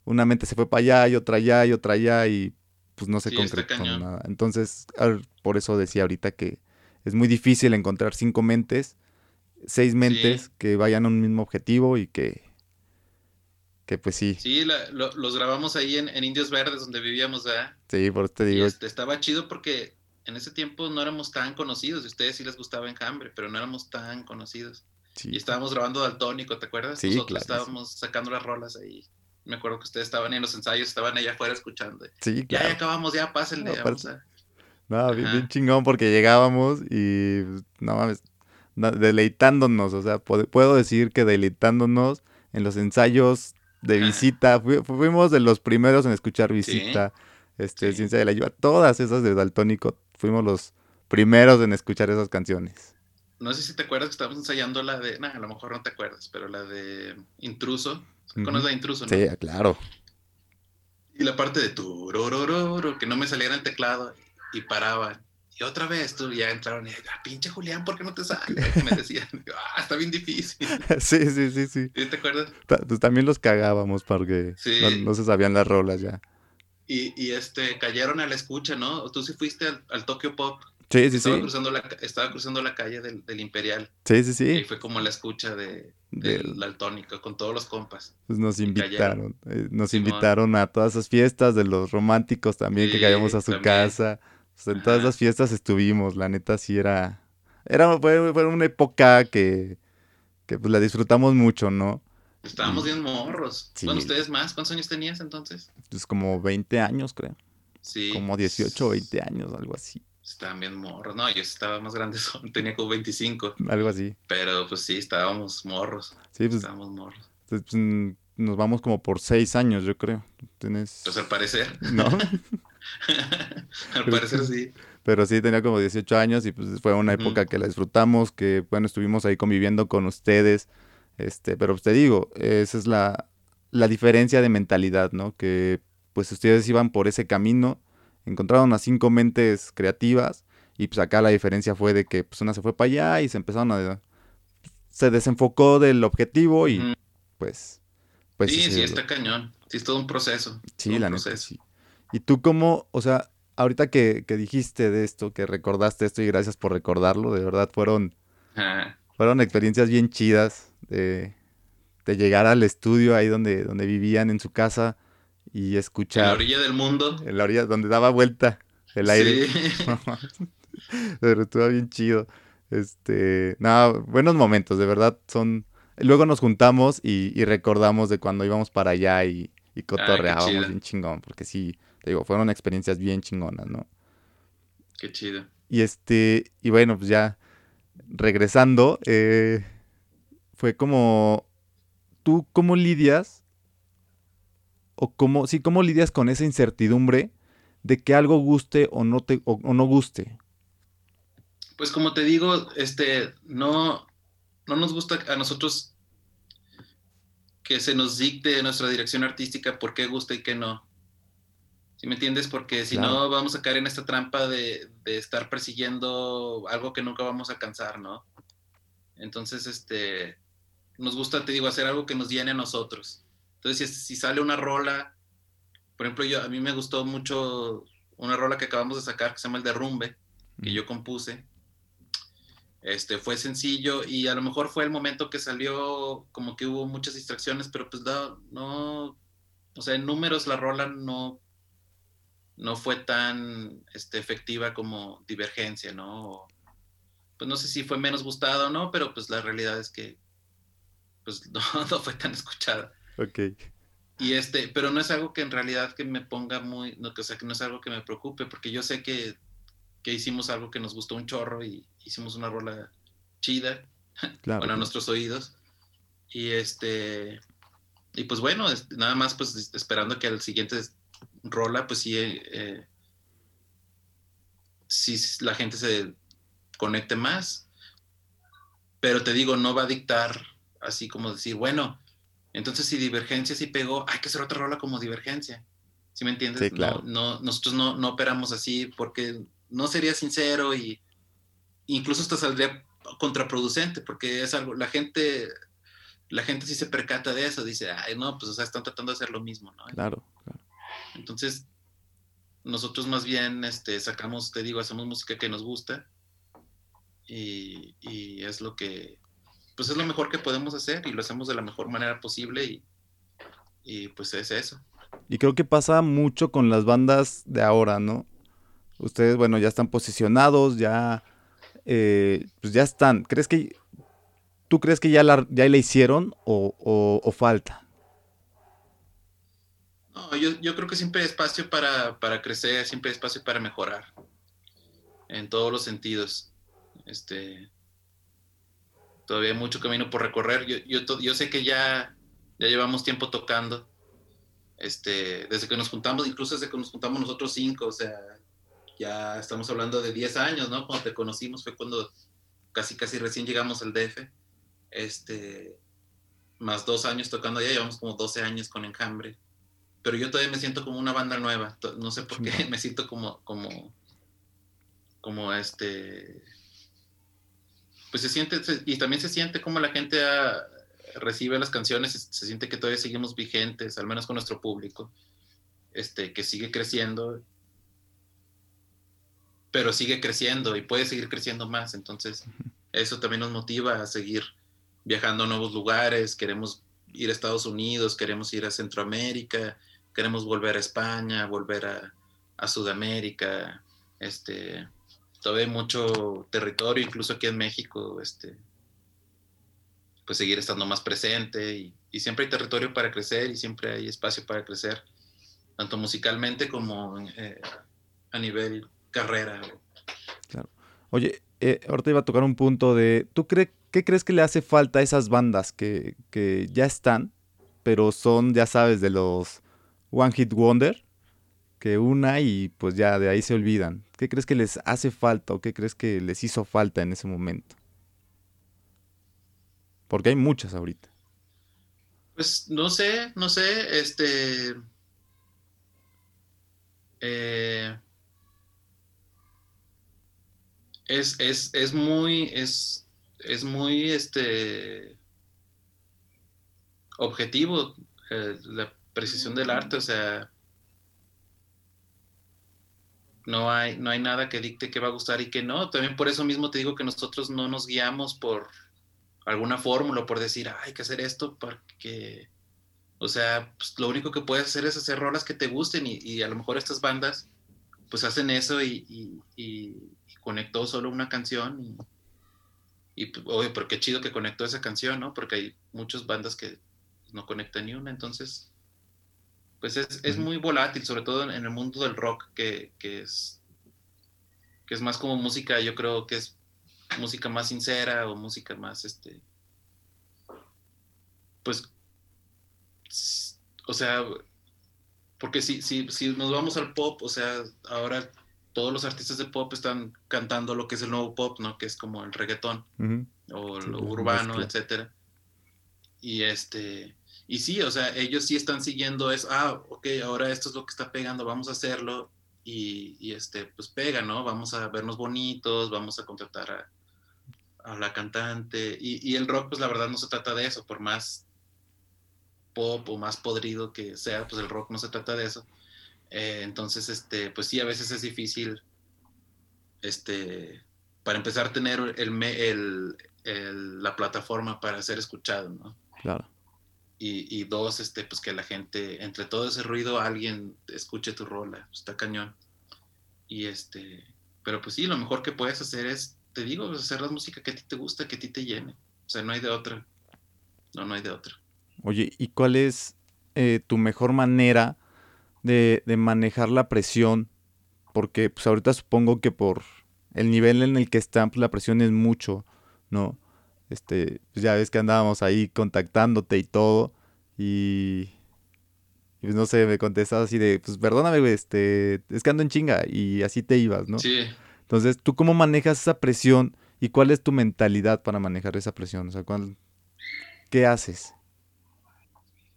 una mente se fue para allá y otra allá y otra allá y pues no se concretó nada. Entonces, por eso decía ahorita que es muy difícil encontrar cinco mentes seis mentes que vayan a un mismo objetivo y que, que pues sí.
Sí, los grabamos ahí en, Indios Verdes, donde vivíamos, ¿verdad?
Sí, por eso te digo.
Este, estaba chido porque en ese tiempo no éramos tan conocidos, y a ustedes sí les gustaba Enjambre, pero no éramos tan conocidos. Y estábamos grabando Daltónico, ¿te acuerdas? Sí, Nosotros estábamos sacando las rolas ahí. Me acuerdo que ustedes estaban en los ensayos, estaban allá afuera escuchando. Sí, claro. Ya, acabamos, ya pásenle.
No, bien, chingón porque llegábamos y no mames, deleitándonos, o sea, puedo decir que deleitándonos en los ensayos de visita, fuimos de los primeros en escuchar visita, este, Ciencia de la Lluvia, todas esas de Daltónico, fuimos los primeros en escuchar esas canciones.
No sé si te acuerdas que estábamos ensayando la de, a lo mejor no te acuerdas, pero la de Intruso, ¿conoces la de Intruso?
¿no? Sí, claro.
Y la parte de tu, que no me saliera el teclado y paraba. Y otra vez tú ya entraron y ah, pinche Julián, ¿por qué no te sale? Me decían, ah, está bien difícil.
Sí, sí, sí, sí.
¿Te acuerdas?
Pues también los cagábamos porque no, se sabían las rolas ya.
Y, y, este, cayeron a la escucha, ¿no? Tú sí fuiste al, al Tokyo Pop.
Sí, sí, estaba
sí. Cruzando la, estaba cruzando la calle del, del, Imperial.
Sí, sí, sí.
Y fue como la escucha de, del Daltónico con todos los compas.
Pues nos invitaron. Eh, nos invitaron a todas esas fiestas de los románticos también que caíamos a su casa. Pues, en todas las fiestas estuvimos, la neta sí era... era fue, una época que, que pues la disfrutamos mucho, ¿no?
Estábamos bien morros. Bueno, ustedes más, ¿cuántos años tenías entonces?
Pues como 20 años, creo. Sí. Como 18 o 20 años, algo así.
Estaban bien morros. No, yo estaba más grande, tenía como 25.
Algo así.
Pero pues sí, estábamos morros. Sí, pues. Estábamos morros.
Pues, pues nos vamos como por 6 años, yo creo. ¿Tienes...
Pues al parecer. ¿No? Al parecer sí.
Pero sí, tenía como 18 años y pues fue una época que la disfrutamos, que bueno, estuvimos ahí conviviendo con ustedes. Este, pero pues te digo, esa es la, la diferencia de mentalidad, ¿no? Que pues ustedes iban por ese camino, encontraron a cinco mentes creativas y pues acá la diferencia fue de que pues una se fue para allá y se empezaron a... se desenfocó del objetivo y pues... pues
sí, sí, está cañón. Sí, es todo un proceso.
Sí, la neta, sí. ¿Y tú cómo, o sea, ahorita que, dijiste de esto, que recordaste esto y gracias por recordarlo, de verdad fueron, fueron experiencias bien chidas de, llegar al estudio ahí donde, donde vivían en su casa y escuchar. En
la orilla del mundo.
En la orilla donde daba vuelta el aire. Sí. Pero estuvo bien chido. Este, nada, buenos momentos, de verdad son. Luego nos juntamos y, recordamos de cuando íbamos para allá y, y cotorreábamos bien chingón, porque sí, digo, fueron experiencias bien chingonas, ¿no?
Qué chido.
Y este, y bueno, pues ya regresando, eh, fue como, ¿tú cómo lidias? O cómo, sí, cómo lidias con esa incertidumbre de que algo guste o no te, o, no guste?
Pues como te digo, este, no, no nos gusta a nosotros que se nos dicte nuestra dirección artística por qué gusta y qué no. ¿Sí me entiendes? Porque si no, vamos a caer en esta trampa de, estar persiguiendo algo que nunca vamos a alcanzar, ¿no? Entonces, este, nos gusta, te digo, hacer algo que nos llene a nosotros. Entonces, si, sale una rola, por ejemplo, yo, a mí me gustó mucho una rola que acabamos de sacar que se llama El Derrumbe. que yo compuse. Este, fue sencillo y a lo mejor fue el momento que salió, como que hubo muchas distracciones, pero pues no, no o sea, en números la rola no, no fue tan este, efectiva como Divergencia, ¿no? pues no sé si fue menos gustada o no, pero pues la realidad es que pues no, no fue tan escuchada.
Ok.
Y este, pero no es algo que en realidad que me ponga muy, no, o sea, que no es algo que me preocupe, porque yo sé que, que hicimos algo que nos gustó un chorro y hicimos una rola chida para nuestros oídos. Y este, y pues bueno, nada más pues esperando que al siguiente rola, pues sí, eh, si la gente se conecte más. Pero te digo, no va a dictar así como decir, bueno, entonces si Divergencia sí pegó, hay que hacer otra rola como Divergencia. ¿Sí me entiendes?
claro.
no, nosotros no, no operamos así porque no sería sincero y incluso hasta saldría contraproducente porque es algo, la gente, la gente sí se percata de eso, dice, ay, no, pues o sea, están tratando de hacer lo mismo, ¿no?
Claro.
Entonces, nosotros más bien este, sacamos, te digo, hacemos música que nos gusta y, y, es lo que, pues es lo mejor que podemos hacer y lo hacemos de la mejor manera posible y, y pues es eso.
Y creo que pasa mucho con las bandas de ahora, ¿no? Ustedes, bueno, ya están posicionados, ya, eh, pues ya están. ¿Crees que, tú crees que ya la, ya la hicieron o, o, falta?
No, yo, yo, creo que siempre hay espacio para, para, crecer, siempre hay espacio para mejorar en todos los sentidos. Este, todavía hay mucho camino por recorrer. Yo, yo, yo sé que ya, ya llevamos tiempo tocando, este, desde que nos juntamos, incluso desde que nos juntamos nosotros cinco, o sea, ya estamos hablando de 10 años, ¿no? Cuando te conocimos fue cuando casi, casi recién llegamos al DF, este, más dos años tocando allá, llevamos como 12 años con Enjambre, pero yo todavía me siento como una banda nueva, no sé por qué, me siento como, como, como este, pues se siente, y también se siente como la gente recibe las canciones, se, siente que todavía seguimos vigentes, al menos con nuestro público, este, que sigue creciendo, pero sigue creciendo y puede seguir creciendo más, entonces eso también nos motiva a seguir viajando a nuevos lugares, queremos ir a Estados Unidos, queremos ir a Centroamérica, queremos volver a España, volver a, Sudamérica, este, todavía hay mucho territorio, incluso aquí en México, este, pues seguir estando más presente y, siempre hay territorio para crecer y siempre hay espacio para crecer, tanto musicalmente como eh, a nivel carrera.
Claro. Oye, eh, ahorita iba a tocar un punto de, ¿tú crees, qué crees que le hace falta a esas bandas que, que ya están, pero son, ya sabes, de los One Hit Wonder? que una y pues ya de ahí se olvidan. ¿Qué crees que les hace falta o qué crees que les hizo falta en ese momento? Porque hay muchas ahorita.
Pues no sé, no sé, este... Eh, es, es, es, muy, es, es muy, este, objetivo eh, la precisión del arte, o sea, no hay, no hay nada que dicte que va a gustar y que no. También por eso mismo te digo que nosotros no nos guiamos por alguna fórmula, por decir, hay que hacer esto porque, o sea, pues, lo único que puedes hacer es hacer rolas que te gusten y, a lo mejor estas bandas pues hacen eso y, conectó solo una canción y, y oye, pero qué chido que conectó esa canción, ¿no? Porque hay muchas bandas que no conectan ni una, entonces pues es, muy volátil, sobre todo en, el mundo del rock, que, es, que es más como música, yo creo que es música más sincera o música más, este, pues, o sea, porque si, si, si nos vamos al pop, o sea, ahora todos los artistas de pop están cantando lo que es el nuevo pop, ¿no? Que es como el reggaetón o lo urbano, etcétera. Y este, y sí, o sea, ellos sí están siguiendo eso, ah, ok, ahora esto es lo que está pegando, vamos a hacerlo y, este, pues pega, ¿no? Vamos a vernos bonitos, vamos a contratar a, la cantante y, el rock, pues la verdad no se trata de eso, por más pop o más podrido que sea, pues el rock no se trata de eso. Eh, entonces, este, pues sí, a veces es difícil este, para empezar a tener el, la plataforma para ser escuchado, ¿no?
Claro.
Y, dos, este, pues que la gente, entre todo ese ruido, alguien escuche tu rola, está cañón. Y este, pero pues sí, lo mejor que puedes hacer es, te digo, hacer la música que a ti te gusta, que a ti te llene. O sea, no hay de otra. No, no hay de otra.
Oye, ¿y cuál es eh, tu mejor manera de, de, manejar la presión? Porque pues ahorita supongo que por el nivel en el que están, pues la presión es mucho, ¿no? Este, pues ya ves que andábamos ahí contactándote y todo. Y, pues no sé, me contestas así de, pues perdóname, güey, este, es que ando en chinga y así te ibas, ¿no?
Sí.
Entonces, ¿tú cómo manejas esa presión y cuál es tu mentalidad para manejar esa presión? O sea, ¿cuál, ¿qué haces?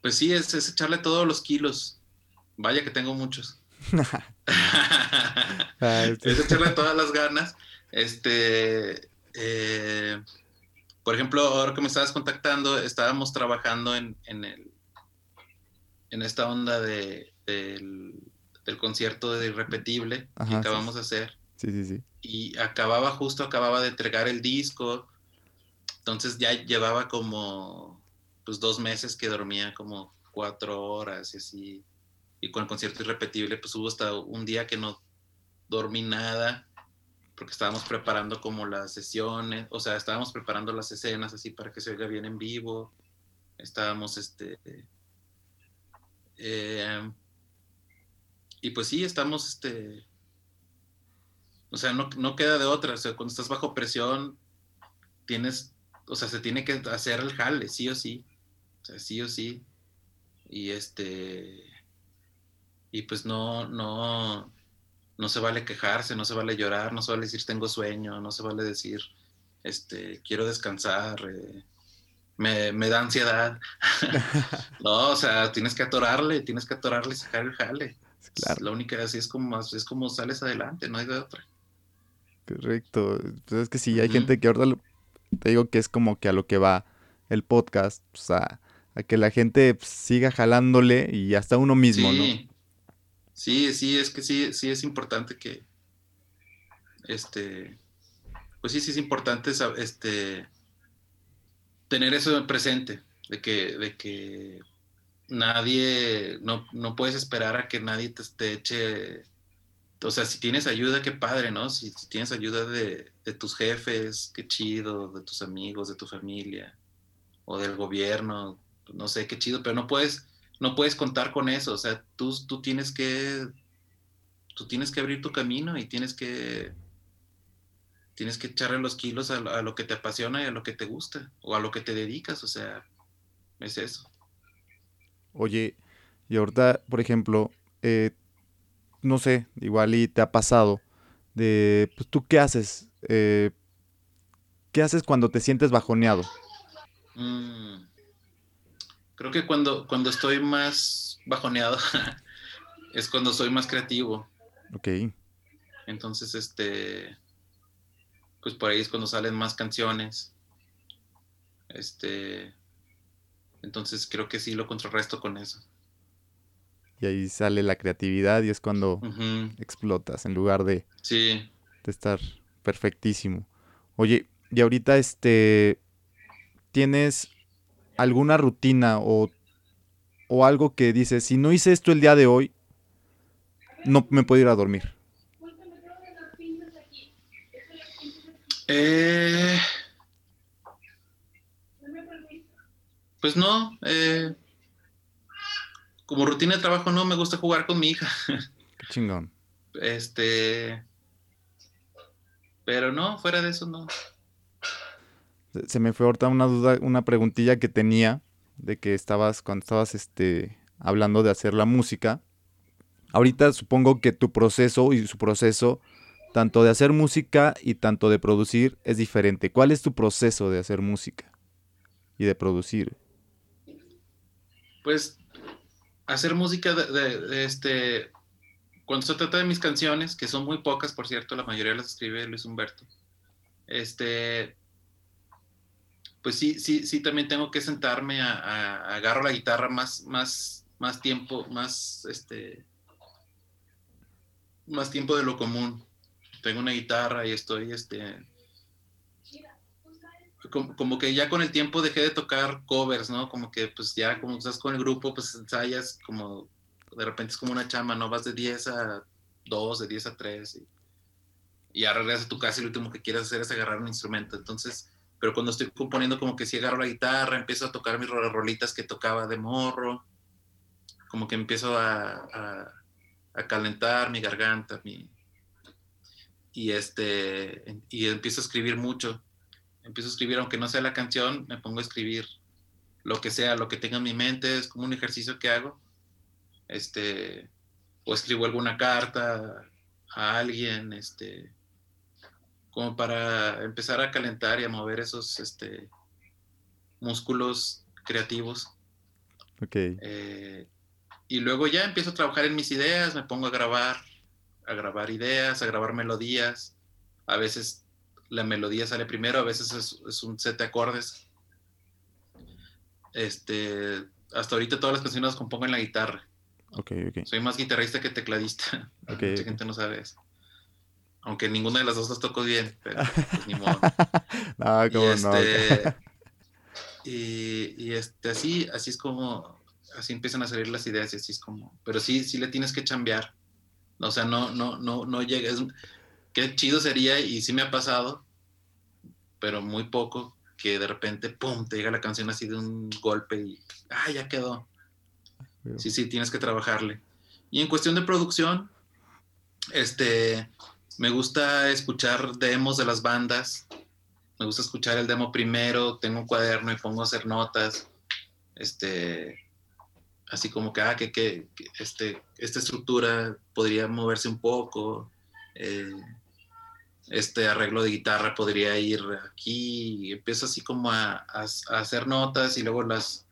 Pues sí, es, echarle todos los kilos. Vaya que tengo muchos. Ah, este. es echarle todas las ganas. Este, eh, por ejemplo, ahora que me estabas contactando, estábamos trabajando en, el, en esta onda de, del, concierto de Irrepetible que acabamos de hacer.
Sí, sí, sí.
Y acababa, justo acababa de entregar el disco. Entonces ya llevaba como pues dos meses que dormía como cuatro horas y así. Y con el concierto irrepetible, pues hubo hasta un día que no dormí nada porque estábamos preparando como las sesiones, o sea, estábamos preparando las escenas así para que se oiga bien en vivo. Estábamos, este... Eh, y pues sí, estamos, este... O sea, no, no queda de otra. O sea, cuando estás bajo presión, tienes, o sea, se tiene que hacer el jale, sí o sí. O sea, sí o sí. Y este... Y pues no, no, no se vale quejarse, no se vale llorar, no se vale decir tengo sueño, no se vale decir este, quiero descansar, eh, me, da ansiedad. no, o sea, tienes que atorarle, tienes que atorarle y sacar el jale. Claro. La única, así es como, es como sales adelante, no hay de otra.
Correcto. Pues es que sí, hay gente que ahora te digo que es como que a lo que va el podcast, o sea, a que la gente pues, siga jalándole y hasta uno mismo, ¿no?
Sí, sí, es que sí, sí es importante que, este, pues sí, sí es importante este, tener eso presente, de que, de que nadie, no, no puedes esperar a que nadie te, eche, o sea, si tienes ayuda, qué padre, ¿no? Si, tienes ayuda de, de, tus jefes, qué chido, de tus amigos, de tu familia, o del gobierno, no sé, qué chido, pero no puedes no puedes contar con eso, o sea, tú, tú tienes que, tú tienes que abrir tu camino y tienes que, tienes que echarle los kilos a, lo que te apasiona y a lo que te gusta, o a lo que te dedicas, o sea, es eso.
Oye, y ahorita, por ejemplo, eh, no sé, igual y te ha pasado, de, pues tú qué haces, eh, ¿qué haces cuando te sientes bajoneado?
Mm. Creo que cuando, cuando estoy más bajoneado es cuando soy más creativo.
Ok.
Entonces, este, pues por ahí es cuando salen más canciones. Este, entonces creo que sí lo contrarresto con eso.
Y ahí sale la creatividad y es cuando explotas en lugar de,
sí.
de estar perfectísimo. Oye, y ahorita este, tienes alguna rutina o, algo que dices, si no hice esto el día de hoy, no me puedo ir a dormir?
Eh, pues no, eh, como rutina de trabajo no, me gusta jugar con mi hija.
Qué chingón.
Este, pero no, fuera de eso no
se me fue ahorita una duda, una preguntilla que tenía de que estabas, cuando estabas este, hablando de hacer la música. Ahorita supongo que tu proceso y su proceso, tanto de hacer música y tanto de producir, es diferente. ¿Cuál es tu proceso de hacer música y de producir?
Pues hacer música de, este cuando se trata de mis canciones, que son muy pocas, por cierto, la mayoría las escribe Luis Humberto. Este, pues sí, sí, sí, también tengo que sentarme a, a, agarro la guitarra más, más, más tiempo, más, este, más tiempo de lo común. tengo una guitarra y estoy, este, como, que ya con el tiempo dejé de tocar covers, ¿no? Como que pues ya como estás con el grupo, pues ensayas como, de repente es como una chama, ¿no? Vas de 10 a 2, de 10 a 3 y, y ya regresas a tu casa y lo último que quieres hacer es agarrar un instrumento. Entonces, pero cuando estoy componiendo como que si agarro la guitarra, empiezo a tocar mis rolitas que tocaba de morro, como que empiezo a, a, calentar mi garganta, mi, y este, y empiezo a escribir mucho empiezo a escribir, aunque no sea la canción, me pongo a escribir lo que sea, lo que tenga en mi mente, es como un ejercicio que hago. Este, o escribo alguna carta a alguien, este, como para empezar a calentar y a mover esos este, músculos creativos.
Ok.
Eh, y luego ya empiezo a trabajar en mis ideas, me pongo a grabar, a grabar ideas, a grabar melodías. A veces la melodía sale primero, a veces es, un set de acordes. Este, hasta ahorita todas las canciones las compongo en la guitarra.
Ok, ok.
Soy más guitarrista que tecladista. Mucha gente no sabe eso. Aunque ninguna de las dos las toco bien, pero pues ni modo.
no, y
este, Y, este, así, así es como, así empiezan a salir las ideas y así es como, pero sí, sí le tienes que chambear. O sea, no, no, no, no llegues qué chido sería, y sí me ha pasado, pero muy poco, que de repente, ¡pum!, te llega la canción así de un golpe y, ¡ah, ya quedó! Sí, sí, tienes que trabajarle. Y en cuestión de producción, este, me gusta escuchar demos de las bandas, me gusta escuchar el demo primero, tengo un cuaderno y pongo a hacer notas, este, así como que, ah, que, que, este, esta estructura podría moverse un poco, eh, este arreglo de guitarra podría ir aquí, empiezo así como a, hacer notas y luego las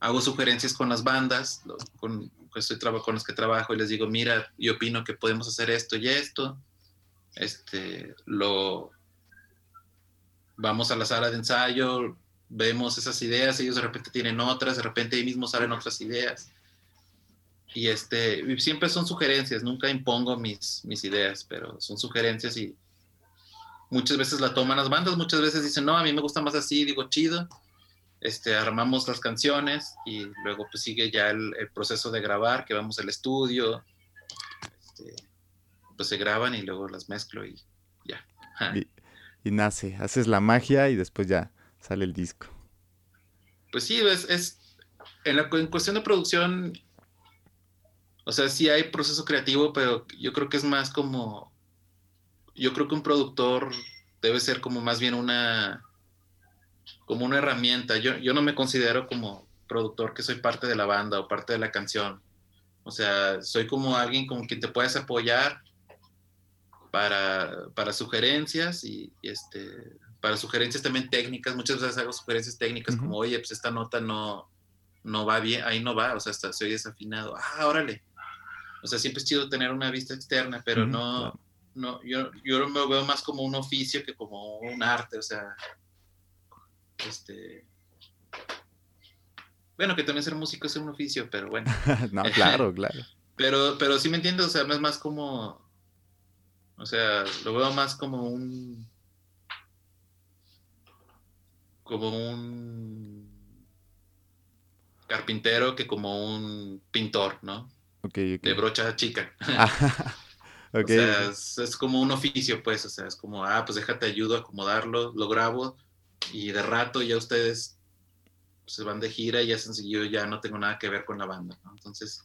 hago sugerencias con las bandas, con, estoy con que trabajo y les digo, mira, yo opino que podemos hacer esto y esto, este, lo, vamos a la sala de ensayo, vemos esas ideas, ellos de repente tienen otras, de repente ahí mismo salen otras ideas. Y este, siempre son sugerencias, nunca impongo mis, mis ideas, pero son sugerencias y, muchas veces la toman las bandas, muchas veces dicen, no, a mí me gusta más así, digo, chido, este, armamos las canciones y luego pues sigue ya el, proceso de grabar, que vamos al estudio, este, pues se graban y luego las mezclo y ya.
Y, nace, haces la magia y después ya sale el disco.
Pues sí, es, es en, la, en cuestión de producción, o sea, sí hay proceso creativo, pero yo creo que es más como yo creo que un productor debe ser como más bien una, como una herramienta. Yo, yo no me considero como productor que soy parte de la banda o parte de la canción. O sea, soy como alguien con quien te puedes apoyar para, para sugerencias y, este, para sugerencias también técnicas. Muchas veces hago sugerencias técnicas como, oye, pues esta nota no, no va bien, ahí no va, o sea, hasta soy desafinado. Ah, órale. O sea, siempre es chido tener una vista externa, pero no, no, yo, yo me veo más como un oficio que como un arte, o sea, este... Bueno, que también ser músico es un oficio, pero bueno.
no, claro, claro.
pero, pero sí me entiendes, o sea, es más como, o sea, lo veo más como un, como un carpintero que como un pintor, ¿no?
Okay,
De brocha chica. O sea, es, como un oficio, pues, o sea, es como, ah, pues déjate ayudo a acomodarlo, lo grabo y de rato ya ustedes se van de gira y ya sencillo, ya no tengo nada que ver con la banda, ¿no? Entonces,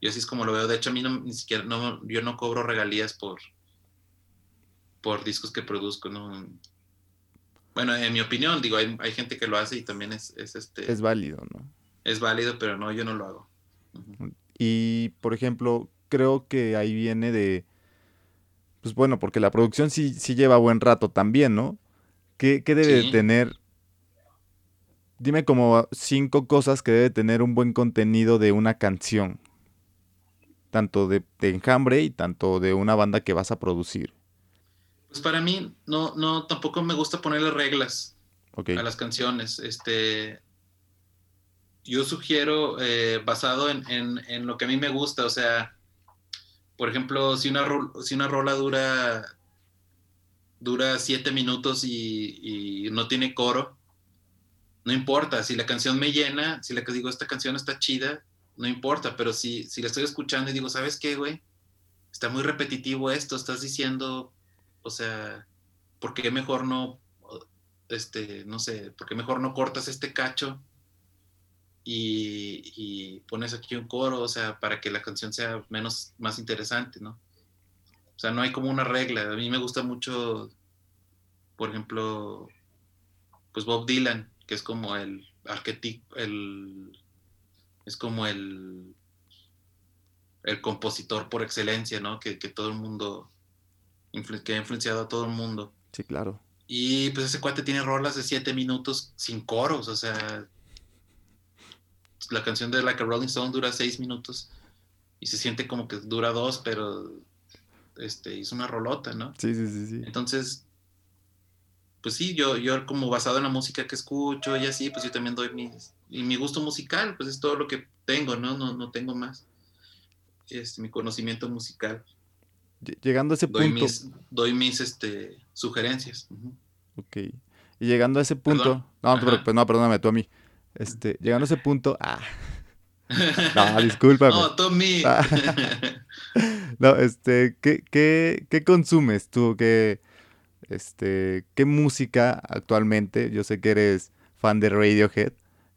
yo así es como lo veo. De hecho, a mí no, ni siquiera, no, yo no cobro regalías por, por discos que produzco, ¿no? Bueno, en mi opinión, digo, hay, hay gente que lo hace y también es, es, este...
Es válido, ¿no?
Es válido, pero no, yo no lo hago.
Y, por ejemplo, creo que ahí viene de pues bueno, porque la producción sí, sí lleva buen rato también, ¿no? ¿Qué, debe tener? Dime como cinco cosas que debe tener un buen contenido de una canción. Tanto de, enjambre y tanto de una banda que vas a producir.
Pues para mí, no, no, tampoco me gusta ponerle reglas a las canciones. Este, yo sugiero eh, basado en, en, lo que a mí me gusta, o sea, por ejemplo, si una, si una rola dura dura siete minutos y, no tiene coro, no importa. Si la canción me llena, si la que digo, esta canción está chida, no importa. Pero si, si la estoy escuchando y digo, ¿sabes qué, güey? Está muy repetitivo esto, estás diciendo, o sea, ¿por qué mejor no, este, no sé, por qué mejor no cortas este cacho? y, pones aquí un coro, o sea, para que la canción sea menos, más interesante, ¿no? O sea, no hay como una regla. A mí me gusta mucho, por ejemplo, pues Bob Dylan, que es como el arquetipo, el, es como el, el compositor por excelencia, ¿no? Que, que todo el mundo, que ha influenciado a todo el mundo.
Sí, claro.
Y pues ese cuate tiene rolas de siete minutos sin coros, o sea, la canción de Like a Rolling Stone dura seis minutos y se siente como que dura dos, pero este, hizo una rolota, ¿no?
Sí, sí, sí, sí.
Entonces, pues sí, yo, yo como basado en la música que escucho y así, pues yo también doy mi, y mi gusto musical, pues es todo lo que tengo, ¿no? No, no tengo más. Este, mi conocimiento musical.
Llegando a ese
doy
punto.
Mis, doy mis este, sugerencias.
Ok. Y llegando a ese punto. No, pues no, perdóname tú a mí. Este, llegando a ese punto. Ah. No, discúlpame.
No, Tommy.
Ah. No, este, ¿qué, qué, qué consumes tú? ¿Qué, este, ¿Qué música actualmente? Yo sé que eres fan de Radiohead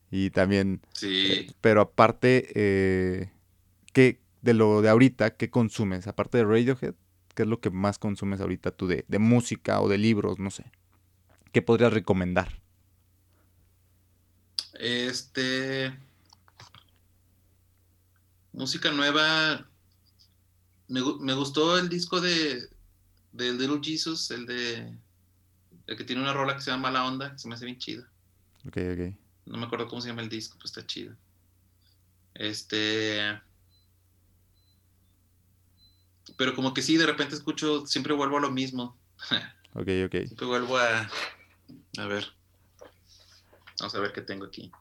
y también.
Sí.
Eh, pero aparte, eh, ¿qué, de lo de ahorita, ¿qué consumes? Aparte de Radiohead, ¿qué es lo que más consumes ahorita tú de, de música o de libros? No sé. ¿Qué podrías recomendar?
Este. Música nueva. Me, gustó el disco de, de Little Jesus, el de. El que tiene una rola que se llama La Onda, que se me hace bien chida.
Ok, ok.
No me acuerdo cómo se llama el disco, pero está chido. Este. Pero como que sí, de repente escucho, siempre vuelvo a lo mismo.
Ok, ok.
Siempre vuelvo a. A ver. Vamos a ver qué tengo aquí.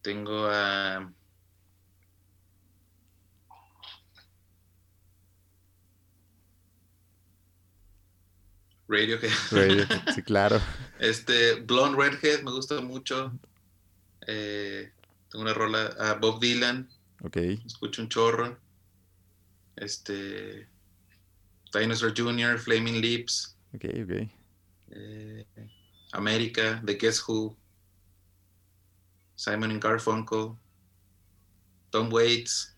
Tengo a... Radiohead.
Radiohead, sí, claro.
Este, Blonde Redhead me gusta mucho. Eh, tengo una rola a Bob Dylan.
Ok.
Escucho un chorro. Este. Dinosaur Jr., Flaming Lips.
Ok, ok.
Eh, América, The Guess Who, Simon and Garfunkel, Tom Waits,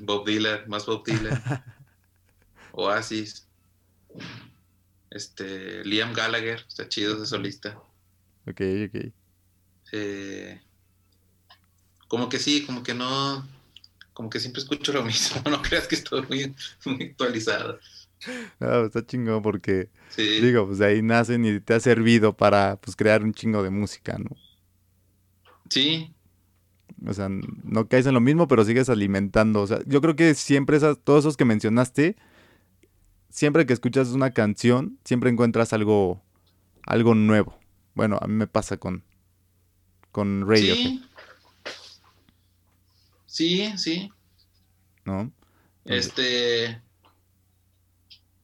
Bob Dylan, más Bob Dylan, Oasis, este, Liam Gallagher, está chido de solista.
Ok, ok.
Eh, como que sí, como que no, como que siempre escucho lo mismo, no creas que estoy muy, muy actualizado.
No, está chingón porque, digo, pues de ahí nacen y te ha servido para, pues, crear un chingo de música, ¿no?
Sí.
O sea, no caes en lo mismo, pero sigues alimentando. O sea, yo creo que siempre esas, todos esos que mencionaste, siempre que escuchas una canción, siempre encuentras algo, algo nuevo. Bueno, a mí me pasa con, con Radio.
Sí. Sí, sí.
¿No?
Este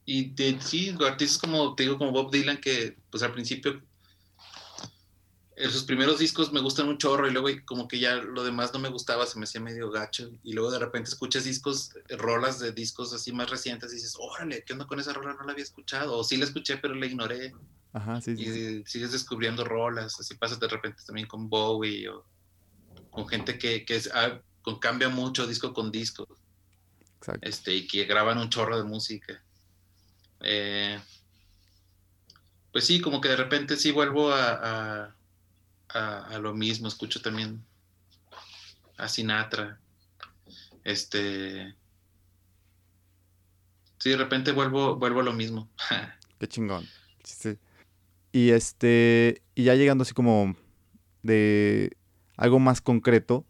y de, sí, artistas como, te digo, como Bob Dylan, que pues al principio, en sus primeros discos me gustan un chorro y luego como que ya lo demás no me gustaba, se me hacía medio gacho. Y luego de repente escuchas discos, rolas de discos así más recientes y dices, órale, ¿qué onda con esa rola? No la había escuchado. O sí la escuché, pero la ignoré.
Ajá, sí,
y sigues descubriendo rolas, así pasa de repente también con Bowie o con gente que, que ah, con, cambia mucho disco con disco.
Exacto.
Este, y que graban un chorro de música. Eh, pues sí, como que de repente sí vuelvo a, a, lo mismo, escucho también a Sinatra. Este. Sí, de repente vuelvo, vuelvo a lo mismo.
Qué chingón. Y este. Y ya llegando así como de algo más concreto.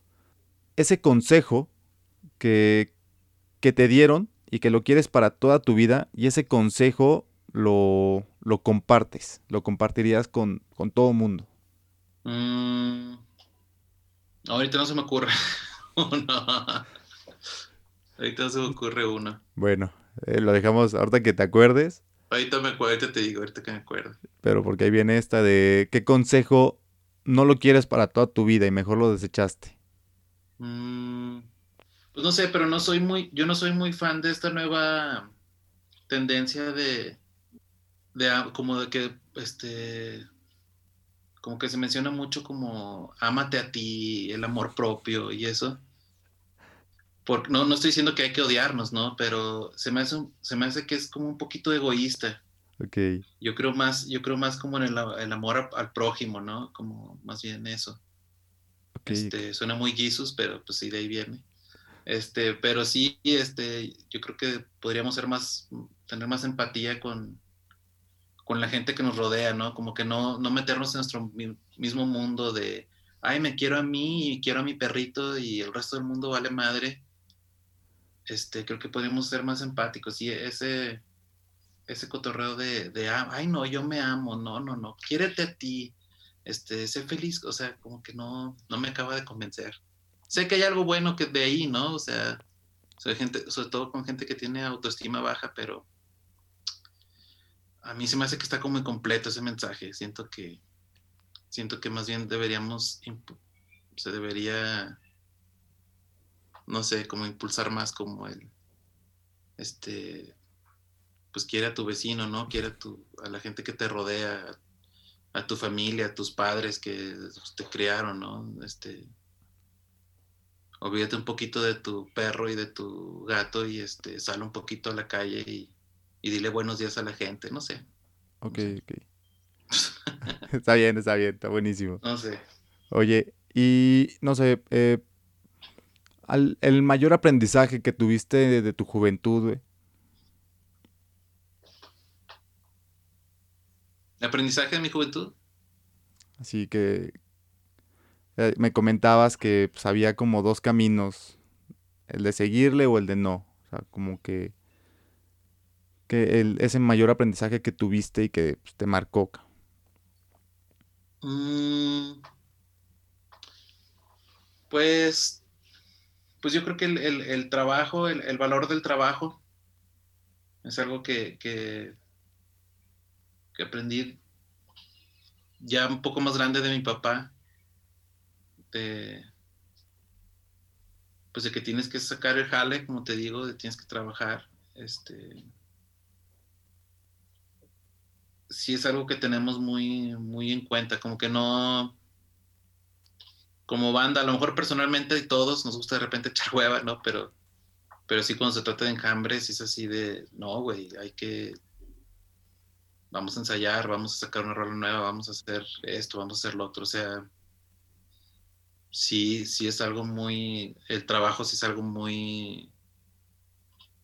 Ese consejo que, que te dieron y que lo quieres para toda tu vida y ese consejo lo, lo compartes, lo compartirías con, con todo el mundo?
Mm, ahorita no se me ocurre uno. ahorita no se me ocurre uno.
Bueno, Eh, lo dejamos ahorita que te acuerdes.
Ahorita me acuerdo, ahorita te digo, ahorita que me acuerdo.
Pero porque ahí viene esta de qué consejo no lo quieres para toda tu vida y mejor lo desechaste.
Mm, pues no sé, pero no soy muy, yo no soy muy fan de esta nueva tendencia de, de como de que, este, como que se menciona mucho como ámate a ti, el amor propio y eso. Porque, no, no estoy diciendo que hay que odiarnos, ¿no? Pero se me hace, se me hace que es como un poquito egoísta.
Ok.
Yo creo más, yo creo más como en el, el amor al prójimo, ¿no? Como más bien eso. Este, suena muy Jesus, pero pues sí, de ahí viene. Este, pero sí, este, yo creo que podríamos ser más, tener más empatía con, con la gente que nos rodea, ¿no? Como que no, no meternos en nuestro mismo mundo de, ay, me quiero a mí y quiero a mi perrito y el resto del mundo vale madre. Este, creo que podríamos ser más empáticos y ese, ese cotorreo de, de, ay, no, yo me amo, no, no, no, quiérete a ti, este, sé feliz, o sea, como que no, no me acaba de convencer. Sé que hay algo bueno que de ahí, ¿no? O sea, soy gente, sobre todo con gente que tiene autoestima baja, pero a mí se me hace que está como incompleto ese mensaje. Siento que, siento que más bien deberíamos, se debería, no sé, como impulsar más como el, este, pues quiere a tu vecino, ¿no? Quiere a, tu, a la gente que te rodea, a, tu familia, a tus padres que te criaron, ¿no? Este, olvídate un poquito de tu perro y de tu gato y este, sale un poquito a la calle y y dile buenos días a la gente, no sé.
Ok, ok. está bien, está bien, está buenísimo.
No sé.
Oye, y no sé, eh, el mayor aprendizaje que tuviste de, tu juventud, güey.
¿Aprendizaje de mi juventud?
Así que eh, me comentabas que pues, había como dos caminos, el de seguirle o el de no. O sea, como que que el, ese mayor aprendizaje que tuviste y que pues, te marcó?
Mm. pues, pues yo creo que el, trabajo, el, valor del trabajo es algo que, que, aprendí ya un poco más grande de mi papá, de, pues de que tienes que sacar el jale, como te digo, de tienes que trabajar, este, sí es algo que tenemos muy, muy en cuenta, como que no, como banda, a lo mejor personalmente todos nos gusta de repente echar hueva, ¿no? Pero, pero sí cuando se trata de enjambres es así de, no, güey, hay que, vamos a ensayar, vamos a sacar una rola nueva, vamos a hacer esto, vamos a hacer lo otro, o sea, sí, sí es algo muy, el trabajo sí es algo muy,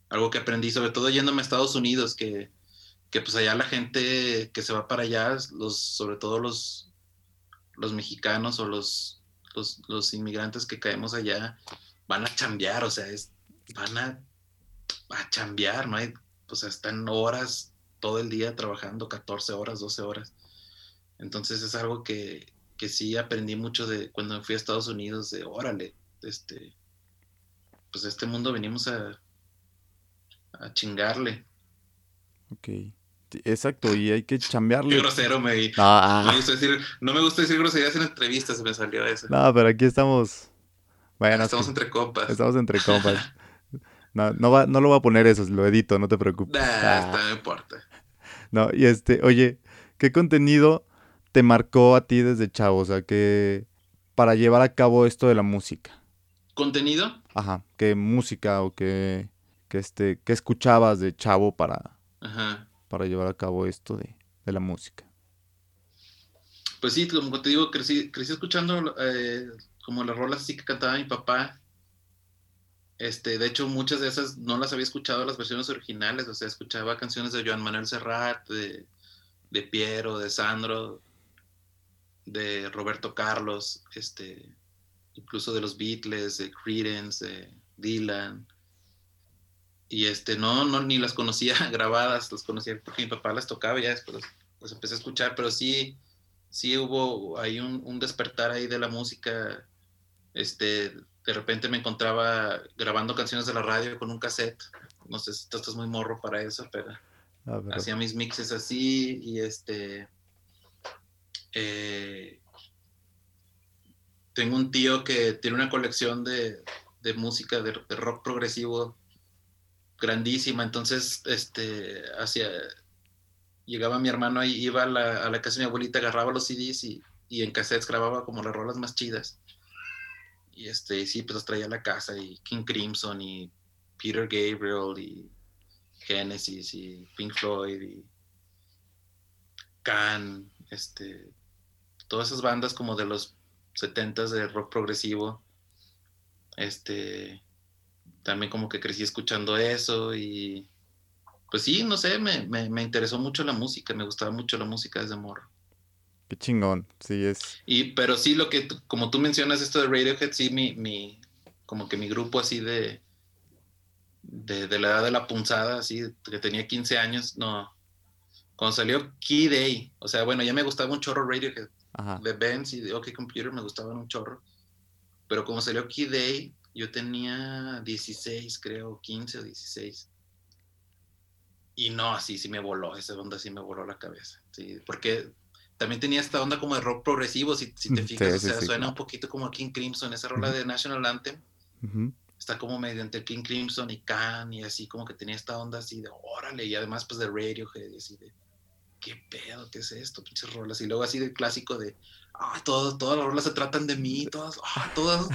algo que aprendí, sobre todo yéndome a Estados Unidos, que que pues allá la gente que se va para allá, los, sobre todo los, los mexicanos o los, los, inmigrantes que caemos allá, van a chambear, o sea, van a, a chambear, ¿no? Hay, pues están horas todo el día trabajando, 14 horas, 12 horas. Entonces es algo que, que sí aprendí mucho de cuando fui a Estados Unidos, de órale, este, pues este mundo venimos a, a chingarle.
Ok. Exacto, y hay que chambearle.
Qué grosero me ah. no, me gusta decir, no me gusta decir groserías en entrevistas, se me salió eso.
No, pero aquí estamos.
Bueno, estamos entre compas.
Estamos entre compas. No, no, va, no lo voy a poner eso, lo edito, no te preocupes.
ah. no importa.
No, y este, oye, ¿qué contenido te marcó a ti desde chavo? O sea, que para llevar a cabo esto de la música.
¿Contenido?
Ajá, ¿qué música o qué, que este, qué escuchabas de chavo para,
Ajá
para llevar a cabo esto de, la música?
Pues sí, como te digo, crecí, crecí escuchando eh, como las rolas así que cantaba mi papá. Este, de hecho, muchas de esas no las había escuchado las versiones originales, o sea, escuchaba canciones de Joan Manuel Serrat, de, de Piero, de Sandro, de Roberto Carlos, este, incluso de los Beatles, de Creedence, de Dylan, y este, no, no, ni las conocía grabadas, las conocía porque mi papá las tocaba ya después las empecé a escuchar, pero sí, sí hubo ahí un, despertar ahí de la música, este, de repente me encontraba grabando canciones de la radio con un cassette, no sé si tú estás muy morro para eso, pero hacía mis mixes así y este... Eh, tengo un tío que tiene una colección de, música de, rock progresivo grandísima, entonces este, hacia, llegaba mi hermano ahí, iba a la, a la casa de mi abuelita, agarraba los CDs y, y en cassettes grababa como las rolas más chidas. Y este, sí, pues los traía a la casa y King Crimson y Peter Gabriel y Genesis y Pink Floyd y Can, este, todas esas bandas como de los 70s de rock progresivo. Este, también como que crecí escuchando eso y pues sí, no sé, me, me interesó mucho la música, me gustaba mucho la música desde morro.
Qué chingón, sí es.
Y, pero sí, lo que, como tú mencionas esto de Radiohead, sí, mi, mi, como que mi grupo así de, de, la edad de la punzada, así, que tenía 15 años, no. Cuando salió Key Day, o sea, bueno, ya me gustaba un chorro Radiohead. De Benz y de OK Computer me gustaban un chorro. Pero como salió Key Day, yo tenía 16, creo, 15 o 16. Y no, así sí me voló, esa onda sí me voló la cabeza. Sí, porque también tenía esta onda como de rock progresivo, si, si te fijas, o sea, suena un poquito como King Crimson, esa rola de National Anthem. Está como mediante King Crimson y Can y así como que tenía esta onda así de órale, y además pues de Radiohead y así de qué pedo, qué es esto, pinches rolas. Y luego así de clásico de ah, todas, todas las rolas se tratan de mí, todas, ah, todas,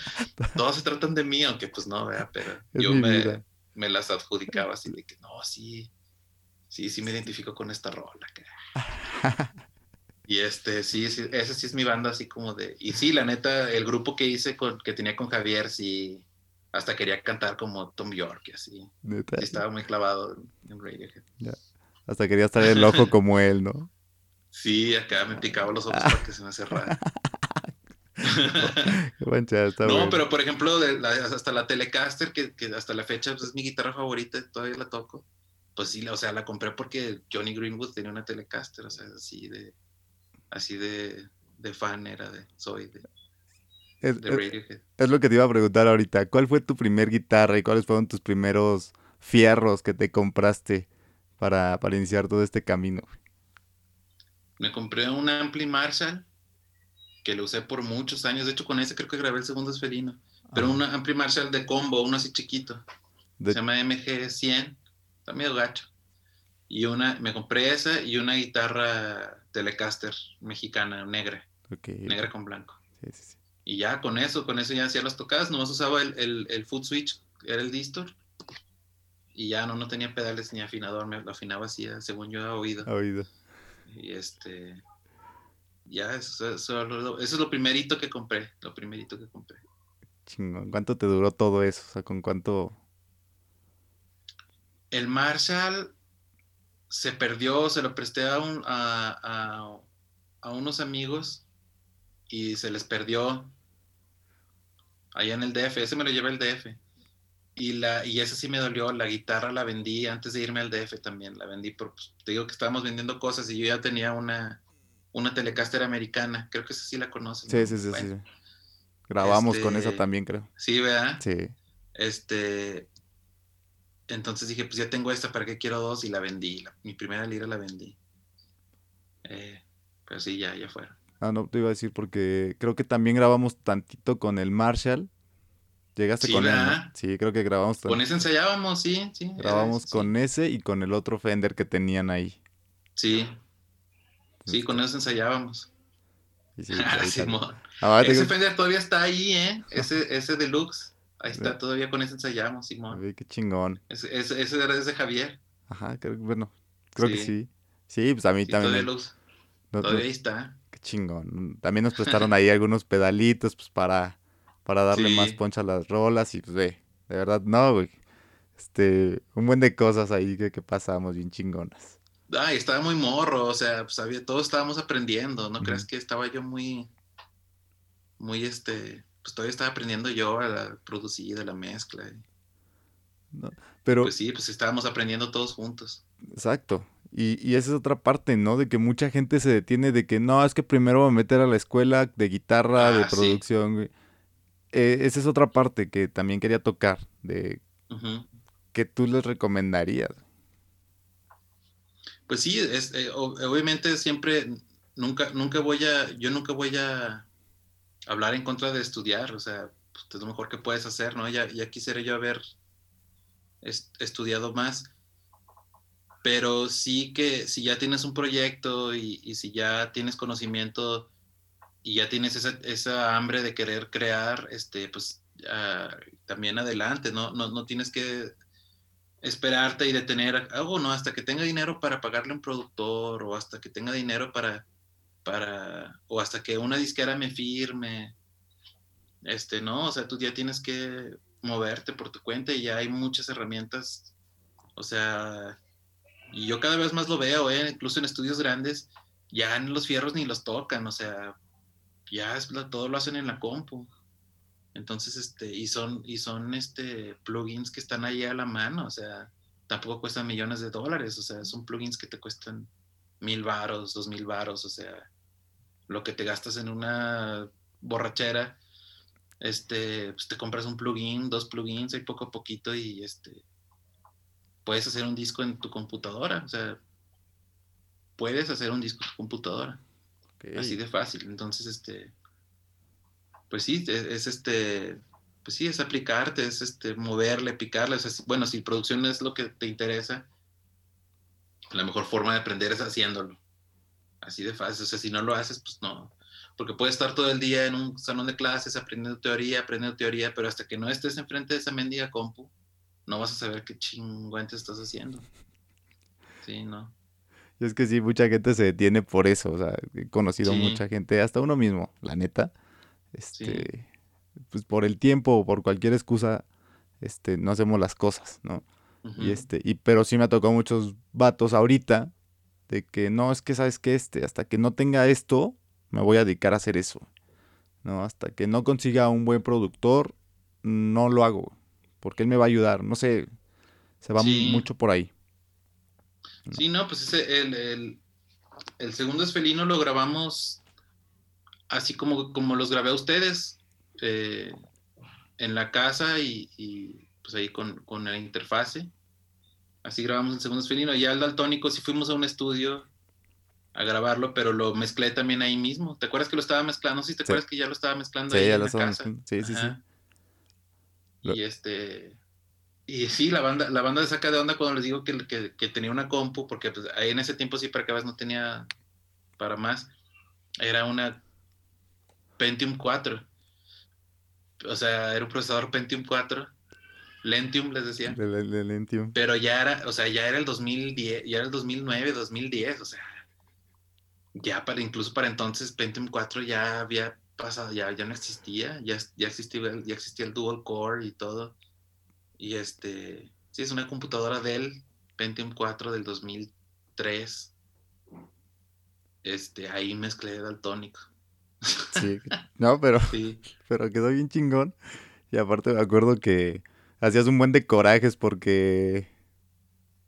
todas se tratan de mí, aunque pues no, vea, pero yo me, me, las adjudicaba así de que no, sí, sí, sí me identifico con esta rola. Y este, sí, sí, esa sí es mi banda, así como de. Y sí, la neta, el grupo que hice, con, que tenía con Javier, sí, hasta quería cantar como Tom York así. estaba muy clavado en, Radiohead.
Hasta quería estar el ojo como él, ¿no?
Sí, acá me picaba los ojos para que se me cerrara. no, pero por ejemplo, hasta la Telecaster, que, que, hasta la fecha pues, es mi guitarra favorita, todavía la toco. Pues sí, o sea, la compré porque Johnny Greenwood tenía una Telecaster, o sea, así de así de, fan era de, soy de,
es, Radiohead. Es, lo que te iba a preguntar ahorita. ¿Cuál fue tu primer guitarra y cuáles fueron tus primeros fierros que te compraste para, para iniciar todo este camino?
Me compré un Ampli Marshall que lo usé por muchos años. De hecho, con ese creo que grabé el segundo esfelino. Pero un Ampli Marshall de combo, uno así chiquito. Se llama MG100. Está medio gacho. Y una, me compré esa y una guitarra Telecaster mexicana, negra. Negra con blanco. Y ya con eso, con eso ya hacía las tocadas, nomás usaba el, el, foot switch, era el distor. Y ya no, no tenía pedales ni afinador, me lo afinaba así, según yo he oído.
Oído.
Y este. Ya, eso, eso, es lo primerito que compré, lo primerito que compré.
Chingón. ¿Cuánto te duró todo eso? O sea, ¿con cuánto?
El Marshall se perdió, se lo presté a, un, a, a, unos amigos y se les perdió allá en el DF, ese me lo llevé el DF. Y, la, y esa sí me dolió, la guitarra la vendí antes de irme al DF también, la vendí por, pues, te digo que estábamos vendiendo cosas y yo ya tenía una, una Telecaster americana, creo que esa sí la conocen.
Sí, sí, sí, sí. Grabamos con esa este, también, creo.
Sí, ¿verdad?
Sí.
Este, entonces dije, pues ya tengo esta, ¿para qué quiero dos? Y la vendí. mi primera lira la vendí. Eh, pero sí, ya, ya fueron.
Ah, no, te iba a decir porque creo que también grabamos tantito con el Marshall. ¿Llegaste con él? Sí, creo que grabamos.
Con ese ensayábamos, sí, sí.
Grabamos con ese y con el otro Fender que tenían ahí.
Sí. Sí, con eso ensayábamos. Sí, ah, ese Fender todavía está ahí, ¿eh? Ese, ese deluxe. Ahí está, todavía con ese ensayamos, Simón.
qué chingón.
Ese, ese, era de Javier.
Ajá, creo, bueno, creo que sí. Sí, pues a mí también.
Todavía, ahí está.
Qué chingón. También nos prestaron ahí algunos pedalitos, pues para, para darle más poncha a las rolas y pues ve, de verdad, no, güey. Este, un buen de cosas ahí que, que pasamos bien chingonas.
Ay, estaba muy morro, o sea, pues había, todos estábamos aprendiendo, ¿no crees que estaba yo muy, muy este, pues todavía estaba aprendiendo yo a producir, de la mezcla.
pero...
Pues sí, pues estábamos aprendiendo todos juntos.
Exacto. Y, y, esa es otra parte, ¿no? De que mucha gente se detiene de que no, es que primero voy a meter a la escuela de guitarra, de ah, producción. Eh, esa es otra parte que también quería tocar. De ¿qué tú les recomendarías?
Pues sí, es, eh, obviamente siempre, nunca, nunca voy a, yo nunca voy a hablar en contra de estudiar, o sea, pues, es lo mejor que puedes hacer, ¿no? Ya, quisiera yo haber estudiado más, pero sí que si ya tienes un proyecto y, si ya tienes conocimiento y ya tienes esa, hambre de querer crear, este, pues también adelante, ¿no? ¿no? No tienes que esperarte y detener, oh, no, hasta que tenga dinero para pagarle a un productor o hasta que tenga dinero para, para, o hasta que una disquera me firme. Este, no, o sea, tú ya tienes que moverte por tu cuenta y ya hay muchas herramientas. O sea, y yo cada vez más lo veo, ¿eh? incluso en estudios grandes, ya los fierros ni los tocan, o sea, ya es, todo lo hacen en la compu. Entonces, este, y son, y son este plugins que están ahí a la mano, o sea, tampoco cuestan millones de dólares, o sea, son plugins que te cuestan mil varos, dos mil varos, o sea, lo que te gastas en una borrachera, este, pues te compras un plugin, dos plugins, ahí poco a poquito y este, puedes hacer un disco en tu computadora, o sea, puedes hacer un disco en tu computadora, así de fácil, entonces, este, pues sí, es, este, pues sí, es aplicarte, es este, moverle, picarle. bueno, si producción es lo que te interesa, la mejor forma de aprender es haciéndolo. Así de fácil. O sea, si no lo haces, pues no. Porque puedes estar todo el día en un salón de clases aprendiendo teoría, aprendiendo teoría, pero hasta que no estés enfrente de esa mendiga compu, no vas a saber qué te estás haciendo. Sí, no.
Y es que sí, mucha gente se detiene por eso. O sea, he conocido mucha gente, hasta uno mismo, la neta este, pues por el tiempo o por cualquier excusa, este, no hacemos las cosas, ¿no? Y este, y pero sí me ha tocado muchos vatos ahorita de que no, es que sabes que este, hasta que no tenga esto, me voy a dedicar a hacer eso. ¿No? Hasta que no consiga un buen productor, no lo hago. Porque él me va a ayudar. No sé, se va mucho por ahí.
Sí, no, pues ese, el, el, el segundo esfelino lo grabamos así como, como los grabé a ustedes eh, en la casa y, pues ahí con, con, la interfase. Así grabamos el segundo esfelino. Ya el daltónico sí fuimos a un estudio a grabarlo, pero lo mezclé también ahí mismo. ¿Te acuerdas que lo estaba mezclando? Sí, ¿te acuerdas que ya lo estaba mezclando ahí en la casa? Sí, sí, sí. Y este... Y sí, la banda, la banda de saca de onda cuando les digo que, que, que tenía una compu, porque pues, ahí en ese tiempo sí para que no tenía para más. Era una Pentium 4. O sea, era un procesador Pentium 4. Lentium, les decía.
Lentium.
Pero ya era, o sea, ya era el 2010, ya era el 2009, 2010, o sea, ya para, incluso para entonces Pentium 4 ya había pasado, ya, ya no existía, ya, ya, existía, ya existía el dual core y todo. Y este, sí, es una computadora Dell Pentium 4 del 2003. Este, ahí mezclé daltónico.
Sí, no, pero, pero quedó bien chingón. Y aparte me acuerdo que hacías un buen de corajes porque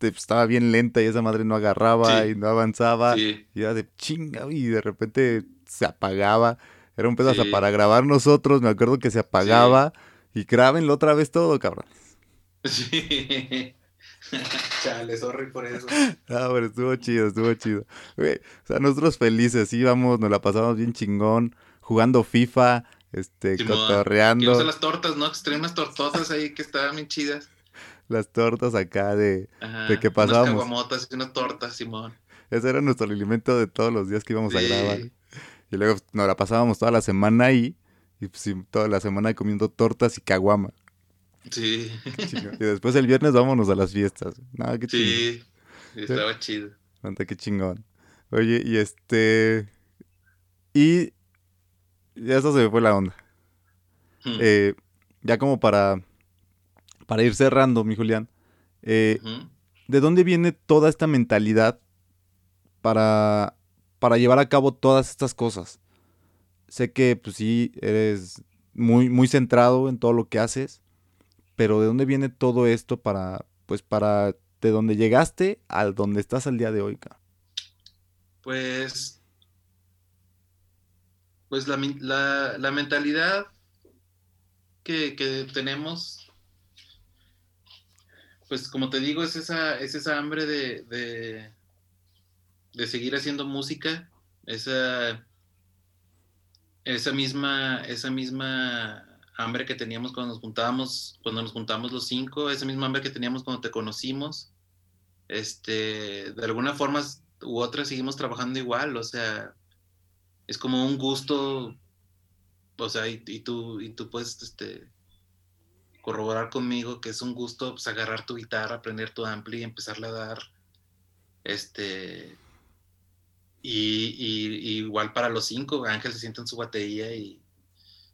estaba bien lenta y esa madre no agarraba y no avanzaba. Y era de chinga y de repente se apagaba. Era un pedazo para grabar nosotros. Me acuerdo que se apagaba. Y grábenlo otra vez todo, cabrón.
Sí. Chale, sorry por eso.
Ah, pero estuvo chido, estuvo chido. o sea, nosotros felices, íbamos, nos la pasamos bien chingón, jugando FIFA, este, cotorreando.
las tortas, ¿no? Extraen unas tortotas ahí que estaban bien chidas.
Las tortas acá de, de que pasábamos.
Unas y unas tortas, Simón.
Ese era nuestro alimento de todos los días que íbamos a grabar. Y luego nos la pasábamos toda la semana ahí, y pues, toda la semana comiendo tortas y caguama.
Sí.
Y después el viernes vámonos a las fiestas. No, qué
sí, estaba chido.
qué chingón. Oye, y este. Y. Ya eso se me fue la onda. Hmm. Eh, ya como para. Para ir cerrando, mi Julián. Eh, ¿De dónde viene toda esta mentalidad para, para llevar a cabo todas estas cosas? Sé que, pues sí, eres muy, muy centrado en todo lo que haces pero ¿de dónde viene todo esto para, pues para, de dónde llegaste a donde estás al día de hoy?
Pues, pues la, mentalidad que, tenemos, pues como te digo, es esa, es esa hambre de, de, de seguir haciendo música, esa, esa misma, esa misma hambre que teníamos cuando nos juntábamos, cuando nos juntamos los cinco, esa misma hambre que teníamos cuando te conocimos. Este, de alguna forma u otra seguimos trabajando igual, o sea, es como un gusto, o sea, y, tú, y tú puedes este, corroborar conmigo que es un gusto pues, agarrar tu guitarra, aprender tu ampli y empezarle a dar, este, y, igual para los cinco, Ángel se sienta en su batería y,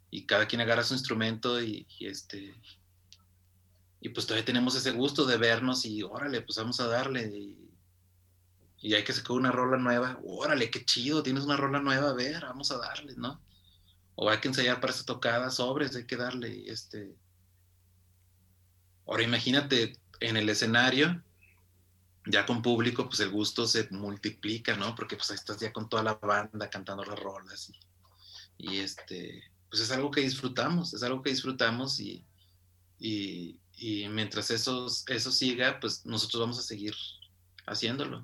y cada quien agarra su instrumento y, este y pues todavía tenemos ese gusto de vernos y órale, pues vamos a darle y, y hay que sacar una rola nueva, órale, qué chido, tienes una rola nueva, a ver, vamos a darle, ¿no? O hay que ensayar para esa tocada, sobres, hay que darle, este... Ahora imagínate en el escenario, ya con público, pues el gusto se multiplica, ¿no? Porque pues ahí estás ya con toda la banda cantando las rolas y este, pues es algo que disfrutamos, es algo que disfrutamos y, y, mientras eso, eso siga, pues nosotros vamos a seguir haciéndolo.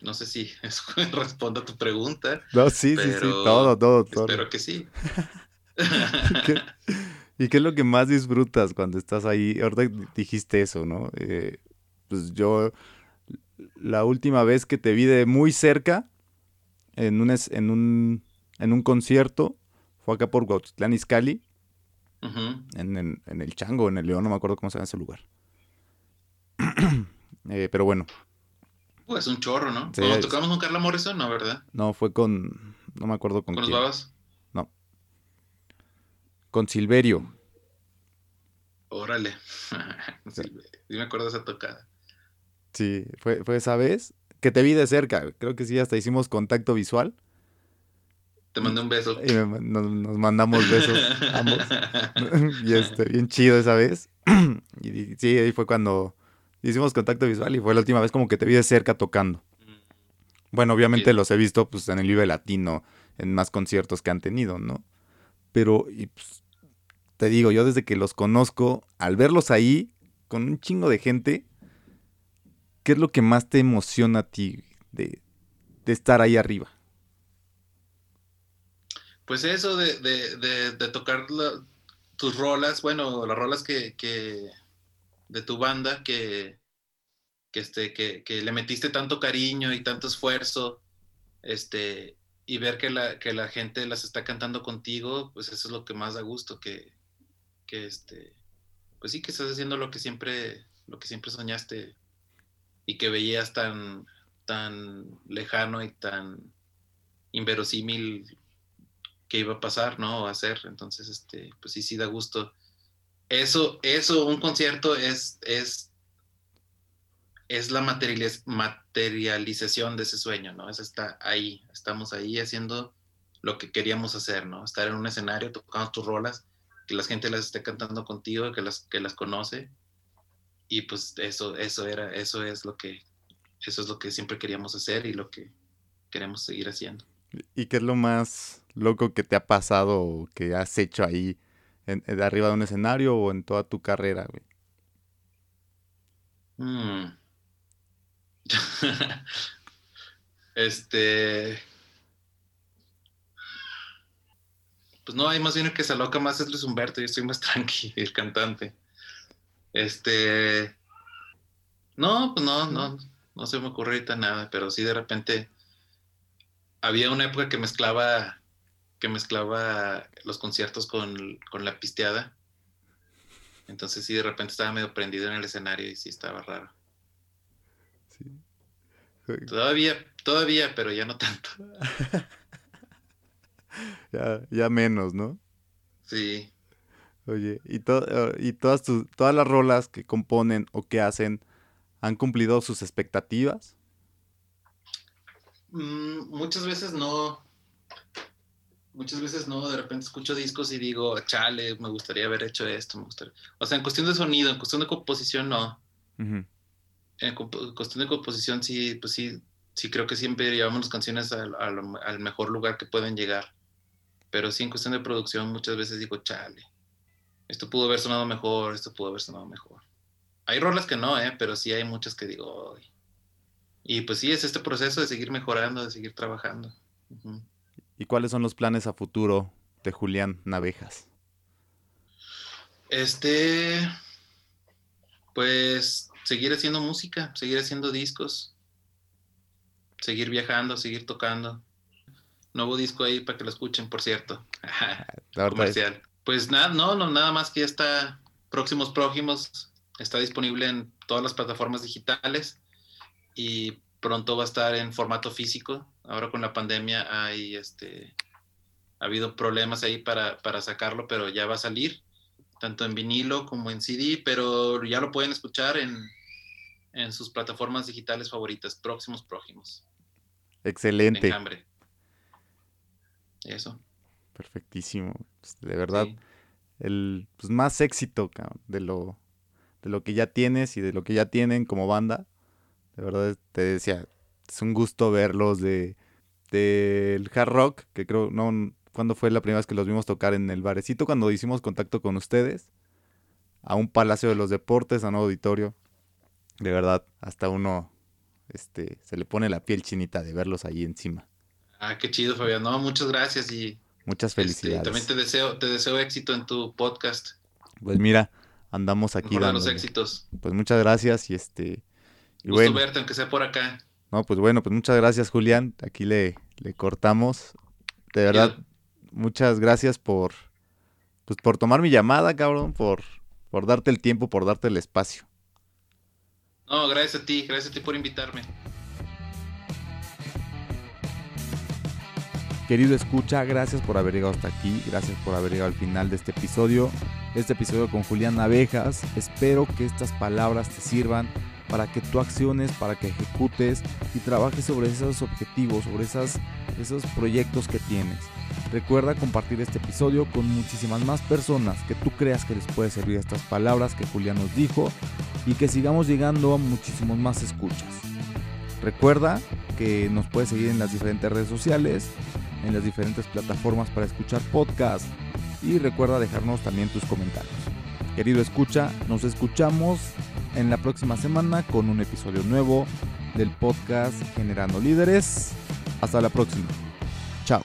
No sé si eso responde a tu pregunta.
No, sí, sí, sí, todo, todo, todo.
Espero que sí.
¿Y qué es lo que más disfrutas cuando estás ahí? Ahorita dijiste eso, ¿no? Eh, pues yo, la última vez que te vi de muy cerca, en un, en un en un concierto, fue acá por Cuautitlán Izcalli, en, el Chango, en el León, no me acuerdo cómo se llama ese lugar. Eh, pero bueno.
Pues un chorro, ¿no? Cuando tocamos con Carla Morrison, no, ¿verdad?
No, fue con, no me acuerdo con,
¿Con los babas?
No. Con Silverio.
Órale. sí. me acuerdo de esa tocada.
Sí, fue, fue esa vez que te vi de cerca. Creo que sí, hasta hicimos contacto visual.
Te mandé un beso.
Y nos, mandamos besos ambos. y este, bien chido esa vez. y sí, ahí fue cuando hicimos contacto visual y fue la última vez como que te vi de cerca tocando. Bueno, obviamente los he visto pues en el Vive Latino, en más conciertos que han tenido, ¿no? Pero, y, pues, te digo, yo desde que los conozco, al verlos ahí, con un chingo de gente, ¿qué es lo que más te emociona a ti de, de estar ahí arriba?
pues eso de, tocar tus rolas, bueno, las rolas que, de tu banda que, que, este, que, le metiste tanto cariño y tanto esfuerzo, este, y ver que la, que la gente las está cantando contigo, pues eso es lo que más da gusto, que, que este, pues sí, que estás haciendo lo que siempre, lo que siempre soñaste y que veías tan, tan lejano y tan inverosímil que iba a pasar, ¿no? a hacer. Entonces, este, pues sí, sí da gusto. Eso, eso, un concierto es, es, es la materialización de ese sueño, ¿no? Es está ahí, estamos ahí haciendo lo que queríamos hacer, ¿no? Estar en un escenario tocando tus rolas, que la gente las esté cantando contigo, que las, que las conoce. Y pues eso, eso era, eso es lo que, eso es lo que siempre queríamos hacer y lo que queremos seguir haciendo.
¿Y qué es lo más loco que te ha pasado o que has hecho ahí en, de arriba de un escenario o en toda tu carrera, güey?
Mm. este. Pues no, hay más bien que se aloca más es Luis Humberto, yo estoy más tranquilo, el cantante. Este. No, pues no, no, no se me ocurre ahorita nada, pero sí de repente había una época que mezclaba que mezclaba los conciertos con, la pisteada. Entonces sí, de repente estaba medio prendido en el escenario y sí estaba raro. Todavía, todavía, pero ya no tanto.
ya, ya menos, ¿no?
Sí.
Oye, ¿y, y todas, todas las rolas que componen o que hacen han cumplido sus expectativas?
Mm, muchas veces no. Muchas veces no, de repente escucho discos y digo, chale, me gustaría haber hecho esto, me gustaría. O sea, en cuestión de sonido, en cuestión de composición, no. En cuestión de composición, sí, pues sí, sí creo que siempre llevamos las canciones al, al, mejor lugar que pueden llegar. Pero sí, en cuestión de producción, muchas veces digo, chale, esto pudo haber sonado mejor, esto pudo haber sonado mejor. Hay rolas que no, ¿eh? pero sí hay muchas que digo, y pues sí, es este proceso de seguir mejorando, de seguir trabajando.
¿Y cuáles son los planes a futuro de Julián Navejas?
Este, pues seguir haciendo música, seguir haciendo discos, seguir viajando, seguir tocando. Nuevo disco ahí para que lo escuchen, por cierto. Comercial. Pues nada, no, no, nada más que ya está próximos próximos, está disponible en todas las plataformas digitales y pronto va a estar en formato físico. Ahora con la pandemia hay este ha habido problemas ahí para, para sacarlo, pero ya va a salir, tanto en vinilo como en CD, pero ya lo pueden escuchar en, en sus plataformas digitales favoritas, próximos próximos.
Excelente.
Eso.
Perfectísimo. Pues, de verdad, el pues, más éxito de lo, de lo que ya tienes y de lo que ya tienen como banda. De verdad, te decía, es un gusto verlos de del hard rock, que creo, no, cuando fue la primera vez que los vimos tocar en el barecito, cuando hicimos contacto con ustedes, a un Palacio de los Deportes, a un auditorio. De verdad, hasta uno este, se le pone la piel chinita de verlos ahí encima.
Ah, qué chido, Fabián. No, muchas gracias y
muchas este, felicidades.
también te deseo, te deseo éxito en tu podcast.
Pues mira, andamos aquí.
Dando, los éxitos.
Pues muchas gracias y este.
Y Gusto verte, aunque sea por acá.
No, pues bueno, pues muchas gracias, Julián. Aquí le, le cortamos. De verdad, muchas gracias por, pues, por tomar mi llamada, cabrón, por, por darte el tiempo, por darte el espacio.
No, gracias a ti, gracias a ti por invitarme.
Querido escucha, gracias por haber llegado hasta aquí, gracias por haber llegado al final de este episodio, este episodio con Julián Abejas. Espero que estas palabras te sirvan para que tú acciones, para que ejecutes y trabajes sobre esos objetivos, sobre esas, esos proyectos que tienes. Recuerda compartir este episodio con muchísimas más personas que tú creas que les puede servir estas palabras que Julián nos dijo y que sigamos llegando a muchísimos más escuchas. Recuerda que nos puedes seguir en las diferentes redes sociales, en las diferentes plataformas para escuchar podcast y recuerda dejarnos también tus comentarios. Querido escucha, nos escuchamos en la próxima semana con un episodio nuevo del podcast Generando Líderes. Hasta la próxima. Chao.